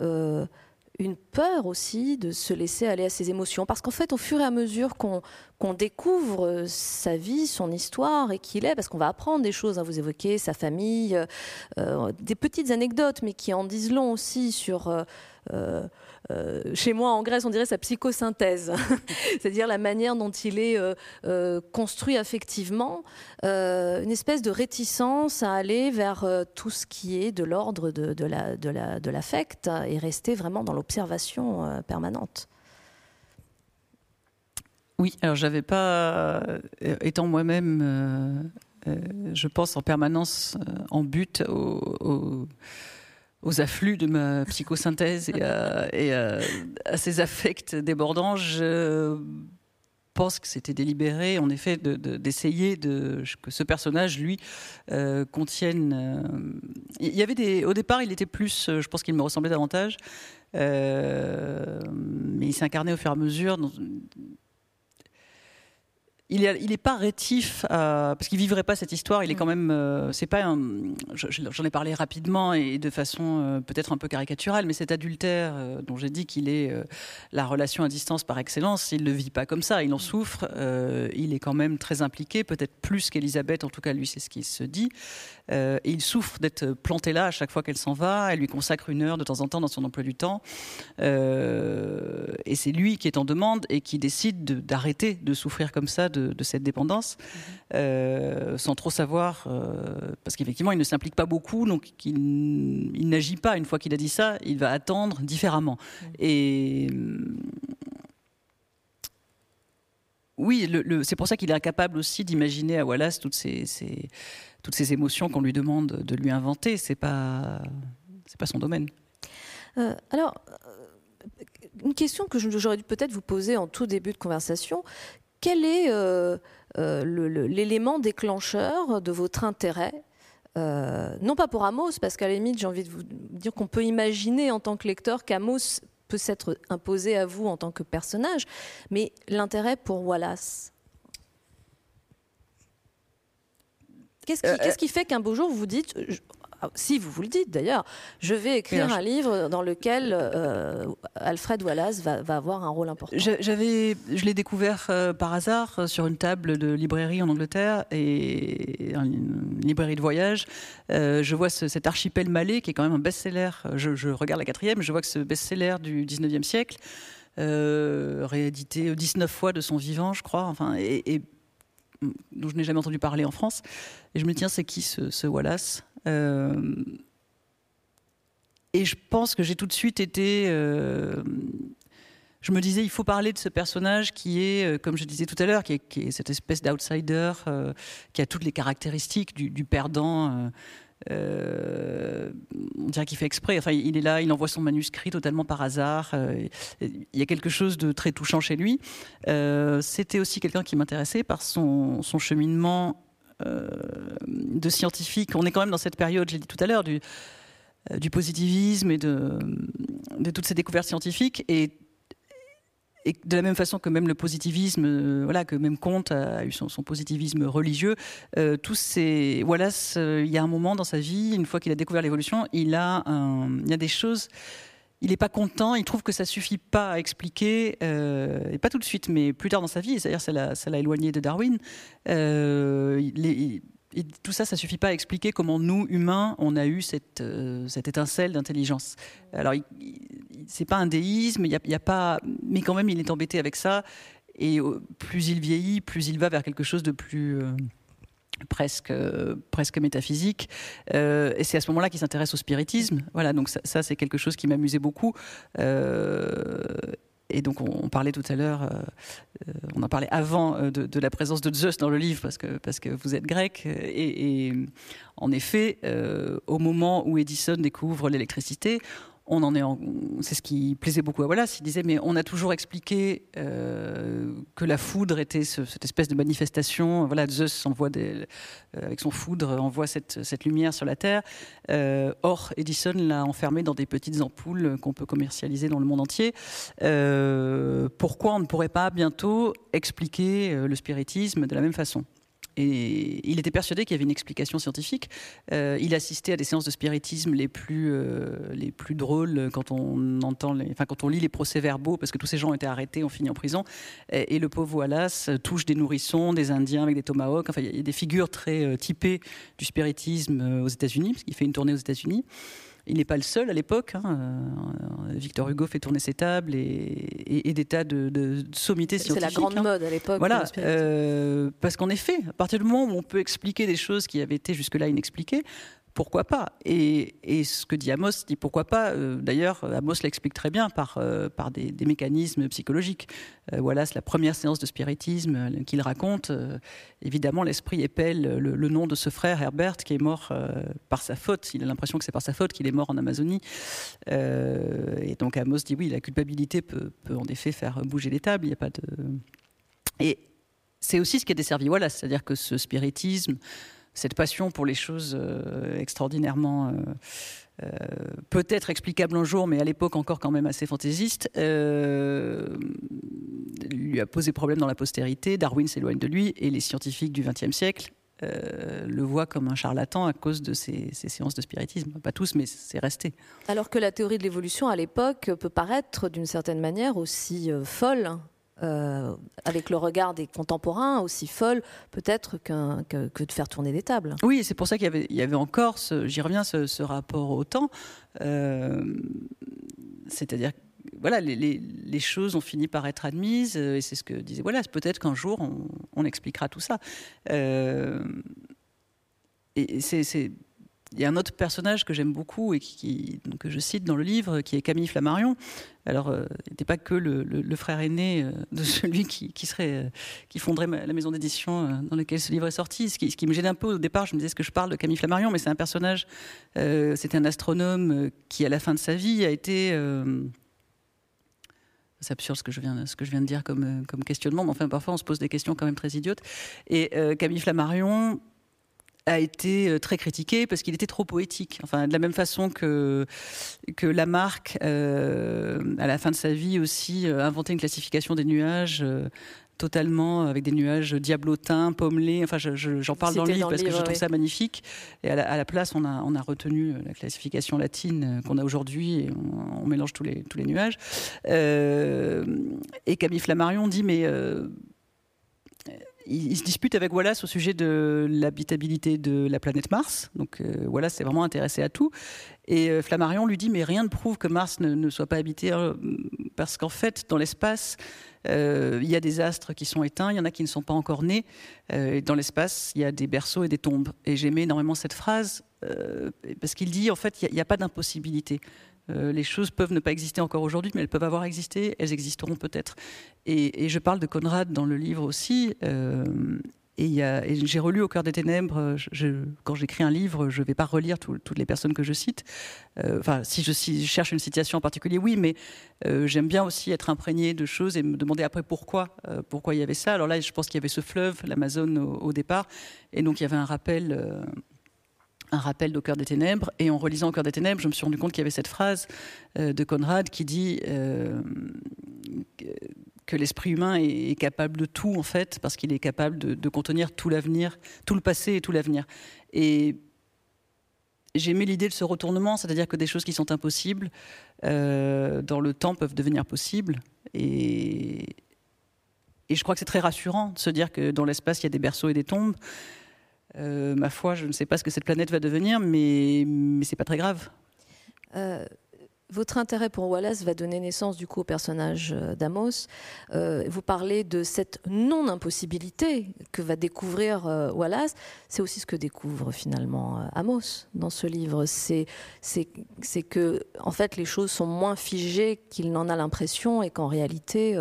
une peur aussi de se laisser aller à ses émotions. Parce qu'en fait, au fur et à mesure qu'on découvre euh, sa vie, son histoire et qui il est, parce qu'on va apprendre des choses, hein, vous évoquer sa famille, euh, euh, des petites anecdotes, mais qui en disent long aussi sur euh, chez moi en Grèce, on dirait sa psychosynthèse, *laughs* c'est-à-dire la manière dont il est euh, construit affectivement, une espèce de réticence à aller vers tout ce qui est de l'ordre de, l'affect et rester vraiment dans l'observation permanente. Oui, alors j'avais pas, étant moi-même, je pense en permanence en but au aux afflux de ma psychosynthèse et, à, ces affects débordants, je pense que c'était délibéré, en effet, d'essayer de, que ce personnage, lui, euh, contienne. Euh, il y avait au départ, il était plus, je pense qu'il me ressemblait davantage, euh, mais il s'incarnait au fur et à mesure. Il n'est pas rétif parce qu'il vivrait pas cette histoire. Il est mm. quand même, euh, c'est pas J'en ai parlé rapidement et de façon euh, peut-être un peu caricaturale, mais cet adultère euh, dont j'ai dit qu'il est la relation à distance par excellence, il le vit pas comme ça. Il en mm. souffre. il est quand même très impliqué, peut-être plus qu'Elisabeth. En tout cas, lui, c'est ce qui se dit. et il souffre d'être planté là à chaque fois qu'elle s'en va. Elle lui consacre une heure de temps en temps dans son emploi du temps. et c'est lui qui est en demande et qui décide d'arrêter de, souffrir comme ça. De, de, cette dépendance, euh, sans trop savoir, euh, parce qu'effectivement, il ne s'implique pas beaucoup, donc il, n'agit pas. Une fois qu'il a dit ça, il va attendre différemment. Et oui, c'est pour ça qu'il est incapable aussi d'imaginer à Wallace toutes ces, toutes ces émotions qu'on lui demande de lui inventer. C'est pas, c'est pas son domaine. Euh, alors, une question que j'aurais dû peut-être vous poser en tout début de conversation quel est euh, euh, l'élément déclencheur de votre intérêt euh, non pas pour Amos, parce qu'à la limite, j'ai envie de vous dire qu'on peut imaginer en tant que lecteur qu'Amos peut s'être imposé à vous en tant que personnage, mais l'intérêt pour Wallace. Qu'est-ce qui, fait qu'un beau jour vous vous dites si vous vous le dites d'ailleurs, je vais écrire un livre dans lequel euh, Alfred Wallace va, avoir un rôle important. J'avais, je l'ai découvert euh, par hasard sur une table de librairie en Angleterre et une librairie de voyage. je vois cet archipel malais qui est quand même un best-seller. Je, regarde la quatrième, je vois que ce best-seller du 19e siècle, réédité 19 fois de son vivant, je crois, enfin, et dont je n'ai jamais entendu parler en France. Et je me dis, tiens, c'est qui ce, Wallace? euh, Et je pense que j'ai tout de suite été. Euh, je me disais, il faut parler de ce personnage qui est, euh, comme je disais tout à l'heure, qui, est, cette espèce d'outsider, qui a toutes les caractéristiques du, perdant. Euh, on dirait qu'il fait exprès. Enfin, il est là, il envoie son manuscrit totalement par hasard. Euh, il y a quelque chose de très touchant chez lui. Euh, c'était aussi quelqu'un qui m'intéressait par son, cheminement de scientifique. On est quand même dans cette période, j'ai dit tout à l'heure, du, du positivisme et de, toutes ces découvertes scientifiques. Et de la même façon que même le positivisme, euh, voilà, que même Comte a eu son, positivisme religieux, euh, tous Wallace, euh, il y a un moment dans sa vie, une fois qu'il a découvert l'évolution, il a, il y a des choses. Il n'est pas content, il trouve que ça suffit pas à expliquer, et pas tout de suite, mais plus tard dans sa vie, c'est-à-dire ça l'a éloigné de Darwin. Et tout ça, ça suffit pas à expliquer comment nous, humains, on a eu cette, euh, étincelle d'intelligence. Alors, c'est pas un déisme, il a, pas, mais quand même, il est embêté avec ça. Et plus il vieillit, plus il va vers quelque chose de plus euh, presque presque métaphysique. Euh, et c'est à ce moment-là qu'il s'intéresse au spiritisme. Voilà, donc ça, c'est quelque chose qui m'amusait beaucoup. Et donc, on, parlait tout à l'heure, euh, euh, on en parlait avant euh, de, la présence de Zeus dans le livre, parce que, parce que vous êtes grec. Et, en effet, au moment où Edison découvre l'électricité, on en est c'est ce qui plaisait beaucoup à Wallace. Il disait mais on a toujours expliqué euh, que la foudre était cette espèce de manifestation. Voilà, Zeus envoie euh, avec son foudre envoie cette, cette lumière sur la Terre. Euh, or, Edison l'a enfermé dans des petites ampoules qu'on peut commercialiser dans le monde entier. pourquoi on ne pourrait pas bientôt expliquer le spiritisme de la même façon? Et il était persuadé qu'il y avait une explication scientifique. Euh, il assistait à des séances de spiritisme les plus, euh, les plus drôles quand on entend, enfin quand on lit les procès-verbaux, parce que tous ces gens ont été arrêtés, ont fini en prison. Et, le pauvre Wallace touche des nourrissons, des Indiens avec des tomahawks. Enfin, il y a des figures très euh, typées du spiritisme aux États-Unis, parce qu'il fait une tournée aux États-Unis. Il n'est pas le seul à l'époque. Hein. Euh, Victor Hugo fait tourner ses tables et, des tas de, sommités scientifiques. C'est la grande hein. mode à l'époque. Voilà, euh, parce qu'en effet, à partir du moment où on peut expliquer des choses qui avaient été jusque-là inexpliquées, pourquoi pas et, ce que dit Amos dit pourquoi pas. Euh, d'ailleurs, Amos l'explique très bien par, euh, des, mécanismes psychologiques. Euh, voilà, c'est la première séance de spiritisme qu'il raconte. évidemment, l'esprit épelle le, nom de ce frère Herbert qui est mort par sa faute. Il a l'impression que c'est par sa faute qu'il est mort en Amazonie. et donc Amos dit oui, la culpabilité peut, peut en effet faire bouger les tables. Il n'y a pas de et c'est aussi ce qui a desservi Voilà, c'est-à-dire que ce spiritisme cette passion pour les choses euh, extraordinairement euh, euh, peut-être explicable un jour, mais à l'époque encore quand même assez fantaisiste, lui a posé problème dans la postérité. Darwin s'éloigne de lui et les scientifiques du XXe siècle le voient comme un charlatan à cause de ces, ces séances de spiritisme. Pas tous, mais c'est resté. Alors que la théorie de l'évolution à l'époque peut paraître d'une certaine manière aussi folle euh, avec le regard des contemporains, aussi folle peut-être que, de faire tourner des tables. Oui, c'est pour ça qu'il y, avait, encore, j'y reviens, ce, rapport au temps. Euh, c'est-à-dire voilà, les, choses ont fini par être admises, euh, et c'est ce que disait voilà, peut-être qu'un jour on, expliquera tout ça. et c'est il y a un autre personnage que j'aime beaucoup et qui, que je cite dans le livre, qui est Camille Flammarion. Alors, euh, il n'était pas que le, frère aîné euh, de celui qui, serait, euh, qui fonderait la maison d'édition dans laquelle ce livre est sorti. Ce qui, qui, me gênait un peu au départ, je me disais ce que je parle de Camille Flammarion, mais c'est un personnage, c'était un astronome qui, à la fin de sa vie, a été c'est absurde ce que je viens, de dire comme questionnement, mais enfin parfois on se pose des questions quand même très idiotes. Et Camille Flammarion a été très critiqué parce qu'il était trop poétique. Enfin, de la même façon que que Lamarck, euh, à la fin de sa vie aussi, inventé une classification des nuages totalement avec des nuages diablotins, pommelés. Enfin, j'en parle dans le livre parce que je trouve ça magnifique. Et à la, place, on a, on a retenu la classification latine qu'on a aujourd'hui et on, mélange tous les, tous les nuages. Euh, et Camille Flammarion dit mais euh, il, se dispute avec Wallace au sujet de l'habitabilité de la planète Mars. Donc euh, Wallace s'est vraiment intéressé à tout. Et euh, Flammarion lui dit mais rien ne prouve que Mars ne, soit pas habité hein, parce qu'en fait dans l'espace euh, il y a des astres qui sont éteints, il y en a qui ne sont pas encore nés. dans l'espace il y a des berceaux et des tombes. Et j'aimais énormément cette phrase parce qu'il dit en fait il n'y a, pas d'impossibilité. Euh, les choses peuvent ne pas exister encore aujourd'hui, mais elles peuvent avoir existé, elles existeront peut-être. Et, je parle de Conrad dans le livre aussi. Euh, et, j'ai relu Au cœur des ténèbres. quand j'écris un livre, je ne vais pas relire toutes les personnes que je cite. Euh, enfin, si je, cherche une citation en particulier, oui, mais j'aime bien aussi être imprégné de choses et me demander après pourquoi, pourquoi il y avait ça. Alors là, je pense qu'il y avait ce fleuve, l'Amazone, au, au, départ, et donc il y avait un rappel un rappel d'Au cœur des ténèbres. Et en relisant Au cœur des ténèbres, je me suis rendu compte qu'il y avait cette phrase euh, de Conrad qui dit euh, que l'esprit humain est, capable de tout, en fait, parce qu'il est capable de, contenir tout l'avenir, tout le passé et tout l'avenir. Et j'ai aimé l'idée de ce retournement, c'est-à-dire que des choses qui sont impossibles euh, dans le temps peuvent devenir possibles. Et, et je crois que c'est très rassurant de se dire que dans l'espace, il y a des berceaux et des tombes. Euh, ma foi, je ne sais pas ce que cette planète va devenir, mais, mais c'est pas très grave. Euh, votre intérêt pour Wallace va donner naissance du coup au personnage euh, d'Amos. vous parlez de cette non-impossibilité que va découvrir Wallace. C'est aussi ce que découvre finalement Amos dans ce livre. C'est, que en fait les choses sont moins figées qu'il n'en a l'impression et qu'en réalité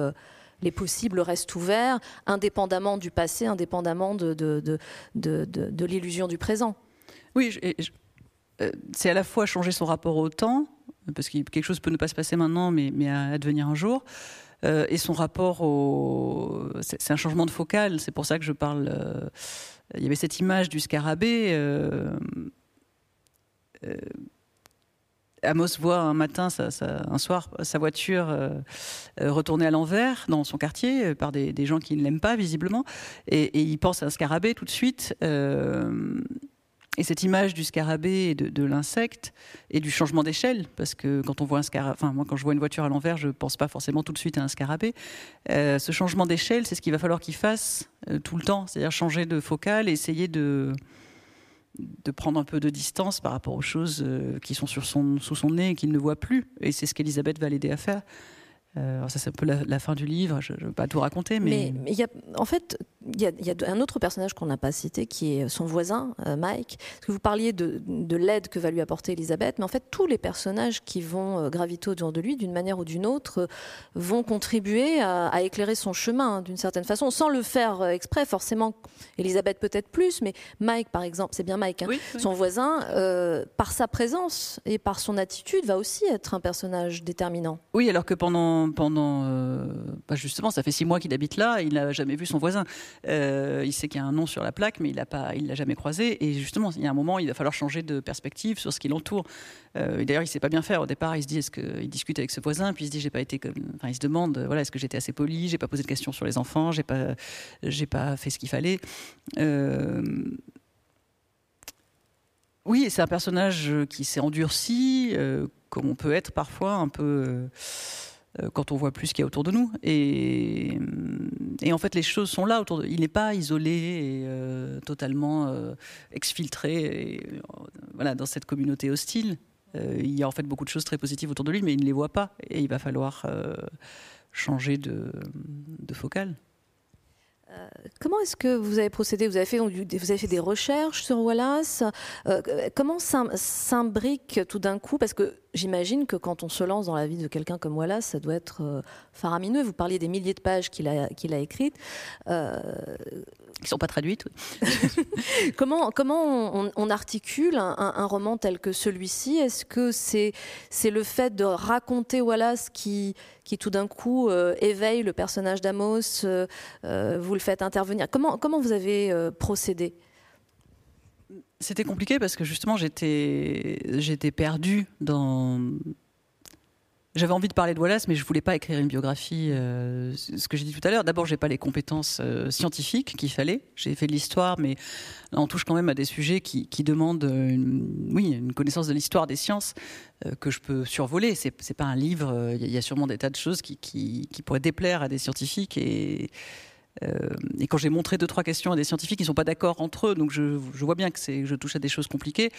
les possibles restent ouverts, indépendamment du passé, indépendamment de, de, l'illusion du présent. Oui, euh, c'est à la fois changer son rapport au temps, parce que quelque chose peut ne pas se passer maintenant, mais, mais à advenir un jour. Euh, et son rapport au. C'est un changement de focal, c'est pour ça que je parle. Euh, il y avait cette image du scarabée. Amos voit un matin, un soir, sa voiture euh, euh, retournée à l'envers dans son quartier euh, par des, gens qui ne l'aiment pas visiblement, et, il pense à un scarabée tout de suite. et cette image du scarabée et de, l'insecte et du changement d'échelle, parce que quand on voit un scarabée, enfin moi quand je vois une voiture à l'envers, je ne pense pas forcément tout de suite à un scarabée. ce changement d'échelle, c'est ce qu'il va falloir qu'il fasse tout le temps, c'est-à-dire changer de focale et essayer de de prendre un peu de distance par rapport aux choses euh, qui sont sur son, sous son nez et qu'il ne voit plus. Et c'est ce qu'Elisabeth va l'aider à faire. Euh, ça, c'est un peu la, fin du livre. Je ne veux pas tout raconter, mais. Mais, y a, en fait, il y, a un autre personnage qu'on n'a pas cité, qui est son voisin, euh, Mike. Parce que vous parliez de, l'aide que va lui apporter Elisabeth, mais en fait, tous les personnages qui vont euh, graviter autour de lui, d'une manière ou d'une autre, vont contribuer à, éclairer son chemin, hein, d'une certaine façon, sans le faire exprès. Forcément, Elisabeth peut-être plus, mais Mike, par exemple, c'est bien Mike, hein, son voisin, par sa présence et par son attitude, va aussi être un personnage déterminant. Oui, alors que pendant pendant, euh, bah, justement, ça fait six mois qu'il habite là, il n'a jamais vu son voisin. Euh, il sait qu'il y a un nom sur la plaque, mais il il l'a jamais croisé. Et justement, il y a un moment, il va falloir changer de perspective sur ce qui l'entoure. Euh, d'ailleurs, il sait pas bien faire. Au départ, il se dit, est-ce qu'il discute avec ce voisin, puis il se dit, j'ai pas été enfin, il se demande, voilà, est-ce que j'étais assez poli, j'ai pas posé de questions sur les enfants, j'ai pas, j'ai pas fait ce qu'il fallait. Oui, c'est un personnage qui s'est endurci, comme on peut être parfois un peu quand on voit plus ce qu'il y a autour de nous. Et, et, en fait, les choses sont là autour de Il n'est pas isolé et euh, totalement euh, exfiltré voilà, dans cette communauté hostile. il y a en fait beaucoup de choses très positives autour de lui, mais il ne les voit pas. Et il va falloir changer de, de focale. Comment est-ce que vous avez procédé? Vous avez, fait, vous avez fait des recherches sur Wallace Comment s'imbrique tout d'un coup? Parce que j'imagine que quand on se lance dans la vie de quelqu'un comme Wallace, ça doit être euh, faramineux. Vous parliez des milliers de pages qu'il a, qu'il a écrites. Euh... Qui sont pas traduites. *laughs* comment comment on, articule un, roman tel que celui-ci? Est-ce que c'est, c'est le fait de raconter Wallace qui, qui tout d'un coup euh, éveille le personnage d'Amos euh, Vous le faites intervenir? Comment, comment vous avez procédé? C'était compliqué parce que justement j'étais j'étais perdue dans j'avais envie de parler de Wallace, mais je voulais pas écrire une biographie. Euh, ce que j'ai dit tout à l'heure. D'abord, j'ai pas les compétences euh, scientifiques qu'il fallait. J'ai fait de l'histoire, mais on touche quand même à des sujets qui, demandent, une, oui, une connaissance de l'histoire des sciences euh, que je peux survoler. C'est, c'est pas un livre. Il y, a sûrement des tas de choses qui, pourraient déplaire à des scientifiques et quand j'ai montré deux trois questions à des scientifiques, ils sont pas d'accord entre eux, donc je, vois bien que je touche à des choses compliquées.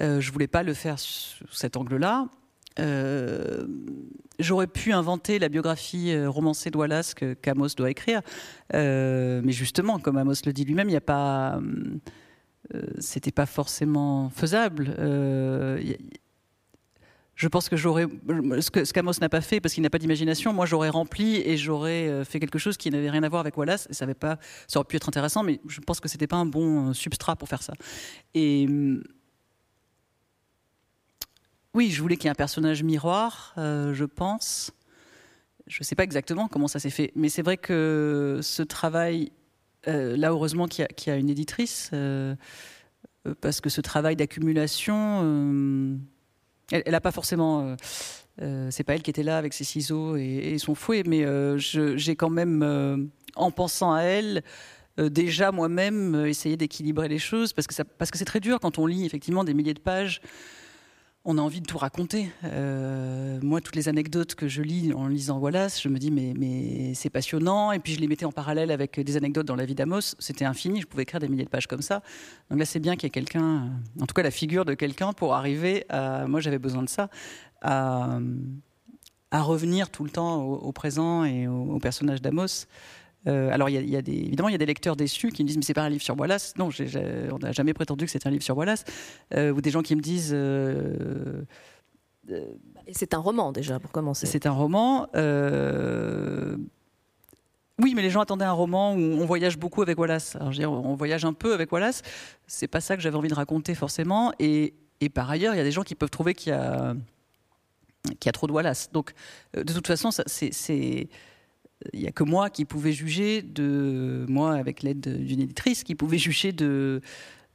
Euh, je voulais pas le faire sous cet angle-là. Euh, j'aurais pu inventer la biographie euh, romancée de Wallace que qu'Amos doit écrire, euh, mais justement, comme Amos le dit lui-même, il n'y a pas, c'était pas forcément faisable. je pense que j'aurais ce qu'Amos n'a pas fait parce qu'il n'a pas d'imagination. Moi, j'aurais rempli et j'aurais fait quelque chose qui n'avait rien à voir avec Wallace. Ça avait pas, ça aurait pu être intéressant, mais je pense que c'était pas un bon substrat pour faire ça. Et oui, je voulais qu'il y ait un personnage miroir, euh, je pense. Je ne sais pas exactement comment ça s'est fait, mais c'est vrai que ce travail, euh, là heureusement qu'il y, a une éditrice, euh, parce que ce travail d'accumulation, elle n'a pas forcément... c'est pas elle qui était là avec ses ciseaux et, son fouet, mais j'ai quand même, en pensant à elle, déjà moi-même essayé d'équilibrer les choses, parce que, parce que c'est très dur quand on lit effectivement des milliers de pages on a envie de tout raconter. Euh, moi, toutes les anecdotes que je lis en lisant Wallace, je me dis mais, mais c'est passionnant. Et puis je les mettais en parallèle avec des anecdotes dans la vie d'Amos. C'était infini. Je pouvais écrire des milliers de pages comme ça. Donc là, c'est bien qu'il y ait quelqu'un, en tout cas la figure de quelqu'un, pour arriver à. Moi, j'avais besoin de ça, à, revenir tout le temps au, présent et au personnage d'Amos. Euh, alors, y, a, des, évidemment, il y a des lecteurs déçus qui me disent mais c'est pas un livre sur Wallace. Non, on n'a jamais prétendu que c'était un livre sur Wallace. Euh, ou des gens qui me disent. Euh, c'est un roman déjà pour commencer. C'est un roman. Oui, mais les gens attendaient un roman où on voyage beaucoup avec Wallace. Alors, je veux dire, on voyage un peu avec Wallace. C'est pas ça que j'avais envie de raconter forcément. Et, et par ailleurs, il y a des gens qui peuvent trouver qu'il y a qu'il y a trop de Wallace. Donc, de toute façon, c'est il n'y a que moi qui pouvais juger de moi avec l'aide d'une éditrice qui pouvait juger de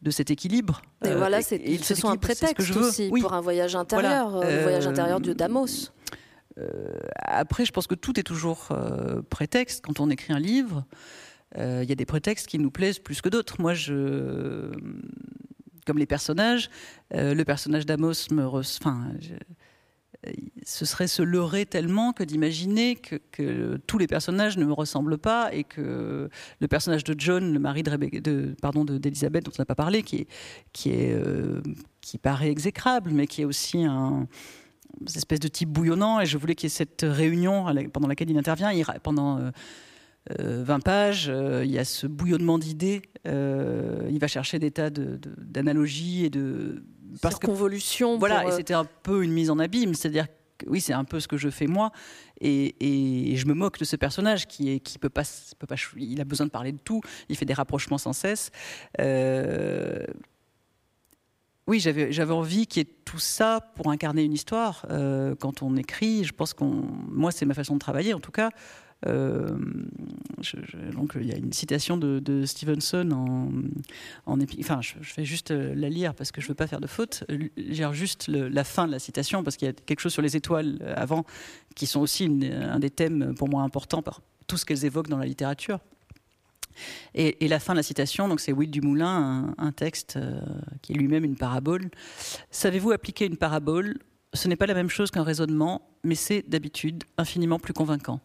de cet équilibre. Et voilà, c'est, et, ce sont un prétexte aussi pour un voyage intérieur, euh, voyage intérieur de Damos. Euh, après, je pense que tout est toujours euh, prétexte quand on écrit un livre. Il y a des prétextes qui nous plaisent plus que d'autres. Moi, je, comme les personnages, le personnage d'Amos me, enfin, ce serait se leurrer tellement que d'imaginer que, tous les personnages ne me ressemblent pas et que le personnage de John, le mari de, d'Elisabeth dont on n'a pas parlé, qui est qui est euh, qui paraît exécrable, mais qui est aussi un espèce de type bouillonnant. Et je voulais qu'il y ait cette réunion pendant laquelle il intervient. Pendant 20 euh, pages, euh, il y a ce bouillonnement d'idées. il va chercher des tas d'analogies et de parce que convolution. Voilà, et euh, c'était un peu une mise en abîme, c'est-à-dire que oui, c'est un peu ce que je fais moi, et, et, je me moque de ce personnage qui est qui peut pas, peut pas, il a besoin de parler de tout, il fait des rapprochements sans cesse. Euh, oui, j'avais, j'avais envie qu'il y ait tout ça pour incarner une histoire. Euh, quand on écrit, je pense qu'on, moi, c'est ma façon de travailler, en tout cas. Euh, donc il y a une citation de, Stevenson en, en enfin je, vais juste euh, la lire parce que je veux pas faire de faute. Lire juste la fin de la citation parce qu'il y a quelque chose sur les étoiles euh, avant qui sont aussi un des thèmes pour moi importants par tout ce qu'elles évoquent dans la littérature. Et, la fin de la citation, donc c'est Will Dumoulin, un, un texte qui est lui-même une parabole. Savez-vous appliquer une parabole? Ce n'est pas la même chose qu'un raisonnement, mais c'est d'habitude infiniment plus convaincant.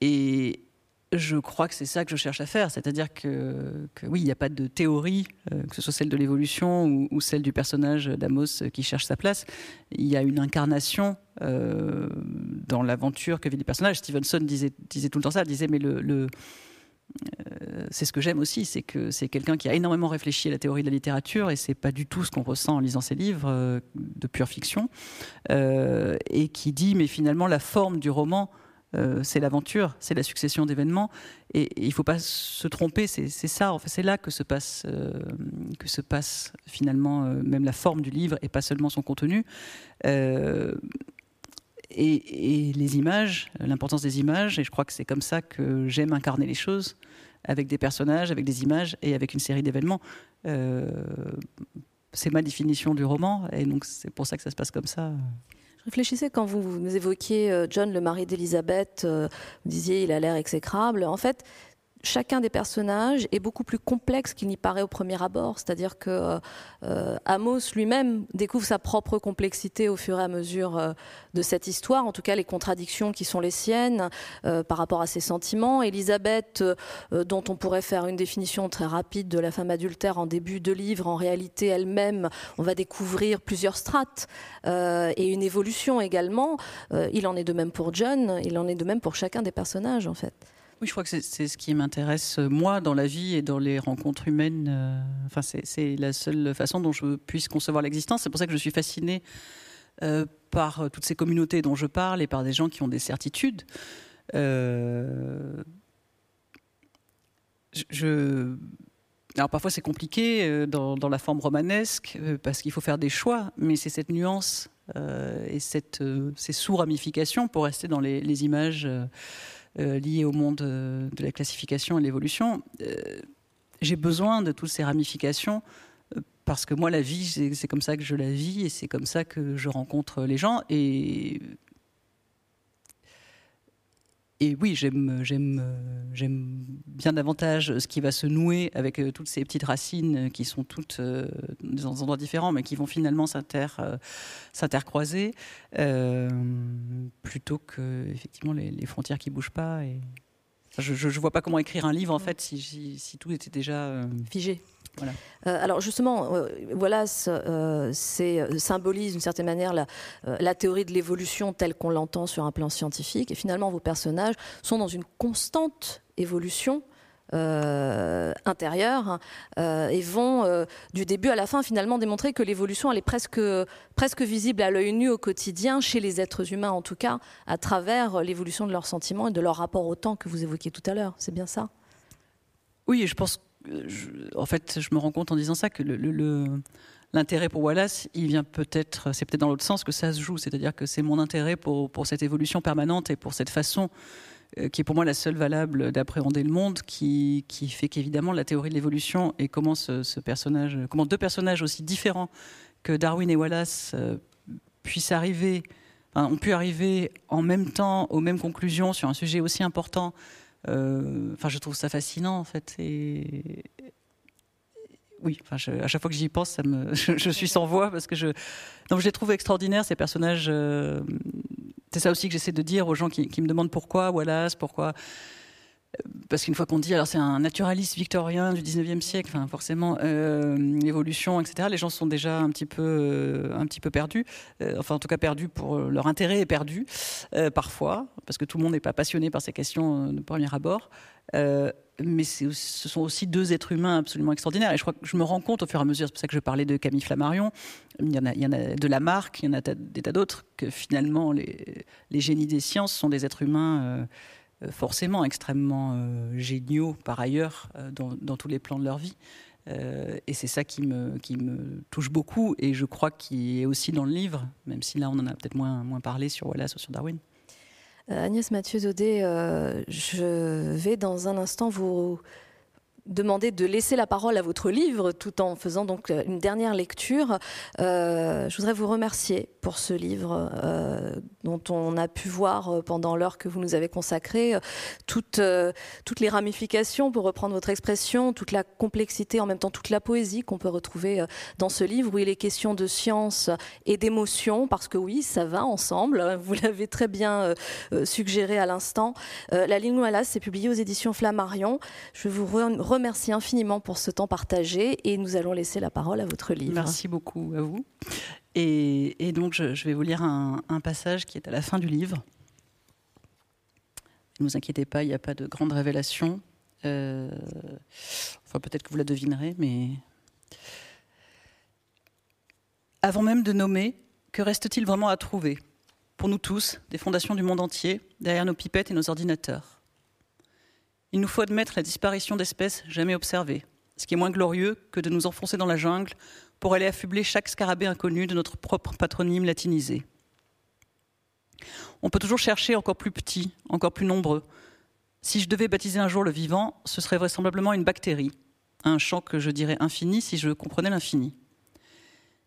Et je crois que c'est ça que je cherche à faire, c'est-à-dire que, oui, il n'y a pas de théorie, euh, que ce soit celle de l'évolution ou, celle du personnage d'Amos qui cherche sa place. Il y a une incarnation euh, dans l'aventure que vit les personnages. Stevenson disait, disait tout le temps ça, disait mais le, le euh, c'est ce que j'aime aussi, c'est que c'est quelqu'un qui a énormément réfléchi à la théorie de la littérature et c'est pas du tout ce qu'on ressent en lisant ses livres de pure fiction et qui dit mais finalement la forme du roman euh, c'est l'aventure, c'est la succession d'événements, et, il ne faut pas se tromper. C'est ça, en fait, c'est là que se passe, euh, que se passe finalement euh, même la forme du livre et pas seulement son contenu. Et, les images, l'importance des images, et je crois que c'est comme ça que j'aime incarner les choses. avec des personnages, avec des images et avec une série d'événements. c'est ma définition du roman, et donc c'est pour ça que ça se passe comme ça. Je réfléchissais quand vous, nous évoquiez John, le mari d'Elisabeth, vous disiez il a l'air exécrable. En fait, chacun des personnages est beaucoup plus complexe qu'il n'y paraît au premier abord. C'est-à-dire que euh, Amos lui-même découvre sa propre complexité au fur et à mesure euh, de cette histoire, en tout cas les contradictions qui sont les siennes euh, par rapport à ses sentiments. Elisabeth, dont on pourrait faire une définition très rapide de la femme adultère en début de livre, en réalité elle-même, on va découvrir plusieurs strates et une évolution également. il en est de même pour John, il en est de même pour chacun des personnages en fait. Oui, je crois que c'est ce qui m'intéresse, euh, moi, dans la vie et dans les rencontres humaines. Euh, enfin, c'est la seule façon dont je puisse concevoir l'existence. C'est pour ça que je suis fascinée euh, par toutes ces communautés dont je parle et par des gens qui ont des certitudes. alors parfois c'est compliqué dans, la forme romanesque parce qu'il faut faire des choix, mais c'est cette nuance et ces sous-ramifications pour rester dans les, images liées au monde euh, de la classification et l'évolution, euh, j'ai besoin de toutes ces ramifications parce que moi, la vie, c'est comme ça que je la vis et c'est comme ça que je rencontre les gens. Et et oui, j'aime, j'aime, j'aime bien davantage ce qui va se nouer avec euh, toutes ces petites racines qui sont toutes euh, dans des endroits différents, mais qui vont finalement s'inter, euh, s'intercroiser, plutôt que effectivement les, frontières qui bougent pas. Et je, ne vois pas comment écrire un livre en fait si, si tout était déjà figé. Euh, alors justement, euh, voilà, euh, symbolise d'une certaine manière la, théorie de l'évolution telle qu'on l'entend sur un plan scientifique. Et finalement, vos personnages sont dans une constante évolution. intérieure et vont du début à la fin finalement démontrer que l'évolution elle est presque presque visible à l'œil nu au quotidien chez les êtres humains en tout cas à travers l'évolution de leurs sentiments et de leur rapport au temps que vous évoquiez tout à l'heure c'est bien ça? Oui je pense en fait, je me rends compte en disant ça que l'intérêt pour Wallace, il vient peut-être, c'est peut-être dans l'autre sens que ça se joue, c'est-à-dire que c'est mon intérêt pour, cette évolution permanente et pour cette façon euh, qui est pour moi la seule valable d'appréhender le monde, qui, fait qu'évidemment la théorie de l'évolution et comment deux personnages aussi différents que Darwin et Wallace euh, puissent arriver, ont pu arriver en même temps aux mêmes conclusions sur un sujet aussi important enfin, je trouve ça fascinant en fait. Et oui, enfin, à chaque fois que j'y pense, ça me, *laughs* je, suis sans voix parce que je, donc je les trouve extraordinaires ces personnages. Euh, c'est ça aussi que j'essaie de dire aux gens qui, qui, me demandent pourquoi Wallace, pourquoi parce qu'une fois qu'on dit, alors c'est un naturaliste victorien du 19e siècle, enfin forcément, euh, l'évolution, etc., les gens sont déjà un petit peu, euh, un petit peu perdus, euh, enfin en tout cas perdus pour leur intérêt est perdu, parfois, parce que tout le monde n'est pas passionné par ces questions de premier abord. mais ce sont aussi deux êtres humains absolument extraordinaires. Et je crois que je me rends compte au fur et à mesure, c'est pour ça que je parlais de Camille Flammarion, il y en a, il y en de Lamarck, il y en a des tas d'autres, que finalement les, génies des sciences sont des êtres humains euh, forcément extrêmement euh, géniaux par ailleurs euh, dans, tous les plans de leur vie. et c'est ça qui me, qui me touche beaucoup et je crois qu'il est aussi dans le livre, même si là on en a peut-être moins, moins parlé sur Wallace ou sur Darwin. Agnès Mathieu Zaudet, je vais dans un instant vous demander de laisser la parole à votre livre tout en faisant donc euh, une dernière lecture. Euh, je voudrais vous remercier pour ce livre euh, dont on a pu voir pendant l'heure que vous nous avez consacrée toutes, les ramifications, pour reprendre votre expression, toute la complexité, en même temps toute la poésie qu'on peut retrouver dans ce livre où il est question de science et d'émotion, parce que oui, ça va ensemble. Vous l'avez très bien suggéré à l'instant. La ligne Wallace c'est publié aux éditions Flammarion. Je vous remercier remercie infiniment pour ce temps partagé et nous allons laisser la parole à votre livre. Merci beaucoup à vous. Et, donc, je, vais vous lire un, passage qui est à la fin du livre. Ne vous inquiétez pas, il n'y a pas de grande révélation. Euh, enfin, peut-être que vous la devinerez, mais. Avant même de nommer, que reste-t-il vraiment à trouver? Pour nous tous, des fondations du monde entier, derrière nos pipettes et nos ordinateurs il nous faut admettre la disparition d'espèces jamais observées, ce qui est moins glorieux que de nous enfoncer dans la jungle pour aller affubler chaque scarabée inconnu de notre propre patronyme latinisé. On peut toujours chercher encore plus petits, encore plus nombreux. Si je devais baptiser un jour le vivant, ce serait vraisemblablement une bactérie, un champ que je dirais infini si je comprenais l'infini.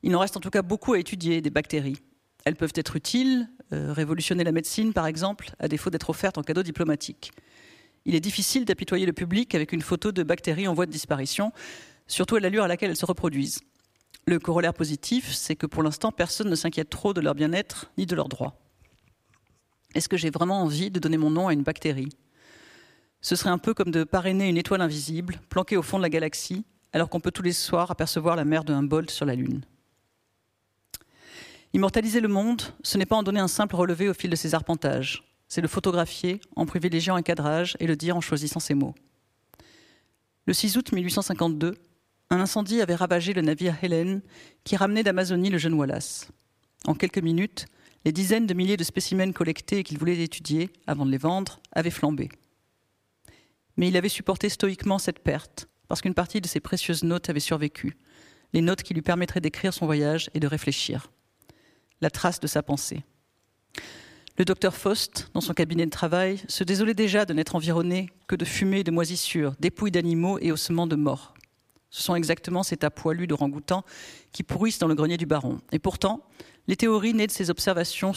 Il en reste en tout cas beaucoup à étudier des bactéries. Elles peuvent être utiles, euh, révolutionner la médecine par exemple, à défaut d'être offertes en cadeau diplomatique. Il est difficile d'apitoyer le public avec une photo de bactéries en voie de disparition, surtout à l'allure à laquelle elles se reproduisent. Le corollaire positif, c'est que pour l'instant, personne ne s'inquiète trop de leur bien-être ni de leurs droits. Est-ce que j'ai vraiment envie de donner mon nom à une bactérie? Ce serait un peu comme de parrainer une étoile invisible, planquée au fond de la galaxie, alors qu'on peut tous les soirs apercevoir la mer de Humboldt sur la Lune. Immortaliser le monde, ce n'est pas en donner un simple relevé au fil de ses arpentages, c'est le photographier en privilégiant un cadrage et le dire en choisissant ses mots. Le 6 août 1852, un incendie avait ravagé le navire Helen qui ramenait d'Amazonie le jeune Wallace. En quelques minutes, les dizaines de milliers de spécimens collectés et qu'il voulait étudier avant de les vendre avaient flambé. Mais il avait supporté stoïquement cette perte parce qu'une partie de ses précieuses notes avait survécu, les notes qui lui permettraient d'écrire son voyage et de réfléchir, la trace de sa pensée. Le docteur Faust, dans son cabinet de travail, se désolait déjà de n'être environné que de fumée, de moisissures, dépouilles d'animaux et ossements de morts. Ce sont exactement ces tas poilus d'orang-outans qui pourrissent dans le grenier du baron. Et pourtant, les théories nées de ces observations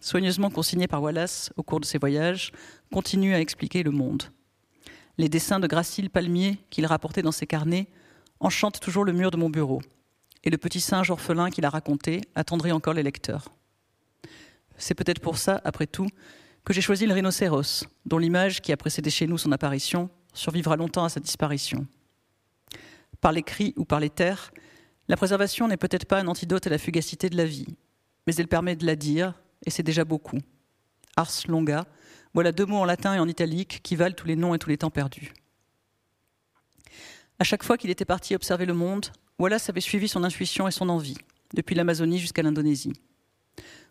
soigneusement consignées par Wallace au cours de ses voyages continuent à expliquer le monde. Les dessins de Gracile Palmier qu'il rapportait dans ses carnets enchantent toujours le mur de mon bureau. Et le petit singe orphelin qu'il a raconté attendrait encore les lecteurs. C'est peut-être pour ça, après tout, que j'ai choisi le rhinocéros, dont l'image qui a précédé chez nous son apparition survivra longtemps à sa disparition par les cris ou par les terres, la préservation n'est peut-être pas un antidote à la fugacité de la vie, mais elle permet de la dire, et c'est déjà beaucoup. Ars longa, voilà deux mots en latin et en italique qui valent tous les noms et tous les temps perdus. À chaque fois qu'il était parti observer le monde, Wallace avait suivi son intuition et son envie, depuis l'Amazonie jusqu'à l'Indonésie.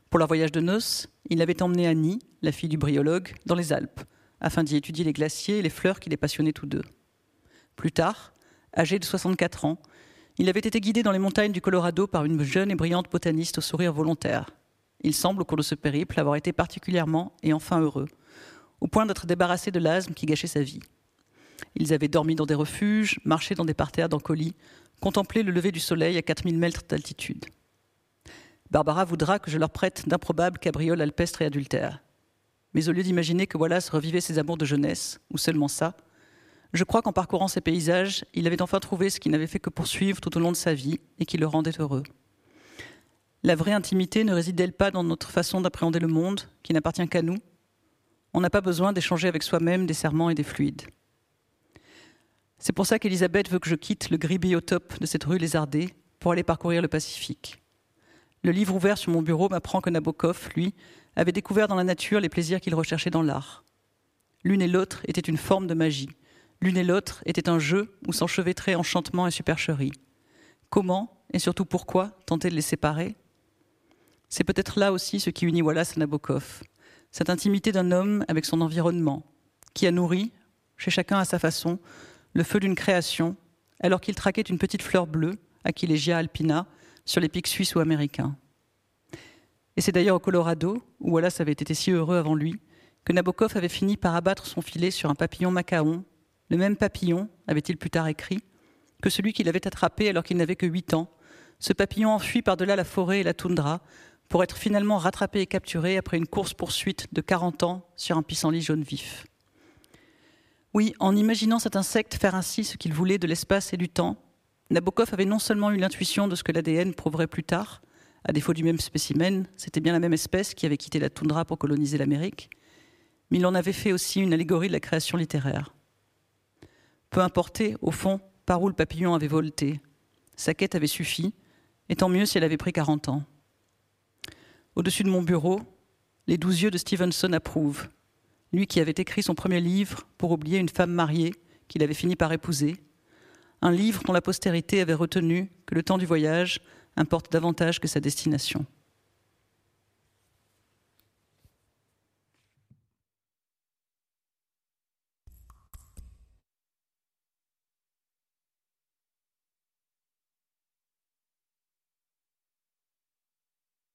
Pour leur voyage de noces, il avait emmené Annie, la fille du bryologue, dans les Alpes, afin d'y étudier les glaciers et les fleurs qui les passionnaient tous deux. Plus tard, âgé de 64 ans, il avait été guidé dans les montagnes du Colorado par une jeune et brillante botaniste au sourire volontaire. Il semble, au cours de ce périple, avoir été particulièrement et enfin heureux, au point d'être débarrassé de l'asthme qui gâchait sa vie. Ils avaient dormi dans des refuges, marché dans des parterres d'encolis, contemplé le lever du soleil à 4000 mètres d'altitude. Barbara voudra que je leur prête d'improbables cabrioles alpestres et adultères. Mais au lieu d'imaginer que Wallace revivait ses amours de jeunesse, ou seulement ça, je crois qu'en parcourant ces paysages, il avait enfin trouvé ce qu'il n'avait fait que poursuivre tout au long de sa vie et qui le rendait heureux. La vraie intimité ne réside-t-elle pas dans notre façon d'appréhender le monde, qui n'appartient qu'à nous? On n'a pas besoin d'échanger avec soi-même des serments et des fluides. C'est pour ça qu'Elisabeth veut que je quitte le gris biotope de cette rue lézardée pour aller parcourir le Pacifique. Le livre ouvert sur mon bureau m'apprend que Nabokov, lui, avait découvert dans la nature les plaisirs qu'il recherchait dans l'art. L'une et l'autre étaient une forme de magie, L'une et l'autre étaient un jeu où s'enchevêtraient enchantement et supercherie. Comment, et surtout pourquoi, tenter de les séparer? C'est peut-être là aussi ce qui unit Wallace à Nabokov, cette intimité d'un homme avec son environnement, qui a nourri, chez chacun à sa façon, le feu d'une création, alors qu'il traquait une petite fleur bleue, Aquilegia alpina, sur les pics suisses ou américains. Et c'est d'ailleurs au Colorado, où Wallace avait été si heureux avant lui, que Nabokov avait fini par abattre son filet sur un papillon macaon le même papillon, avait-il plus tard écrit, que celui qu'il avait attrapé alors qu'il n'avait que huit ans, ce papillon enfui par-delà la forêt et la toundra, pour être finalement rattrapé et capturé après une course-poursuite de 40 ans sur un pissenlit jaune vif. Oui, en imaginant cet insecte faire ainsi ce qu'il voulait de l'espace et du temps, Nabokov avait non seulement eu l'intuition de ce que l'ADN prouverait plus tard, à défaut du même spécimen, c'était bien la même espèce qui avait quitté la toundra pour coloniser l'Amérique, mais il en avait fait aussi une allégorie de la création littéraire. Peu importait, au fond, par où le papillon avait volté. Sa quête avait suffi, et tant mieux si elle avait pris 40 ans. Au-dessus de mon bureau, les douze yeux de Stevenson approuvent. Lui qui avait écrit son premier livre pour oublier une femme mariée qu'il avait fini par épouser. Un livre dont la postérité avait retenu que le temps du voyage importe davantage que sa destination.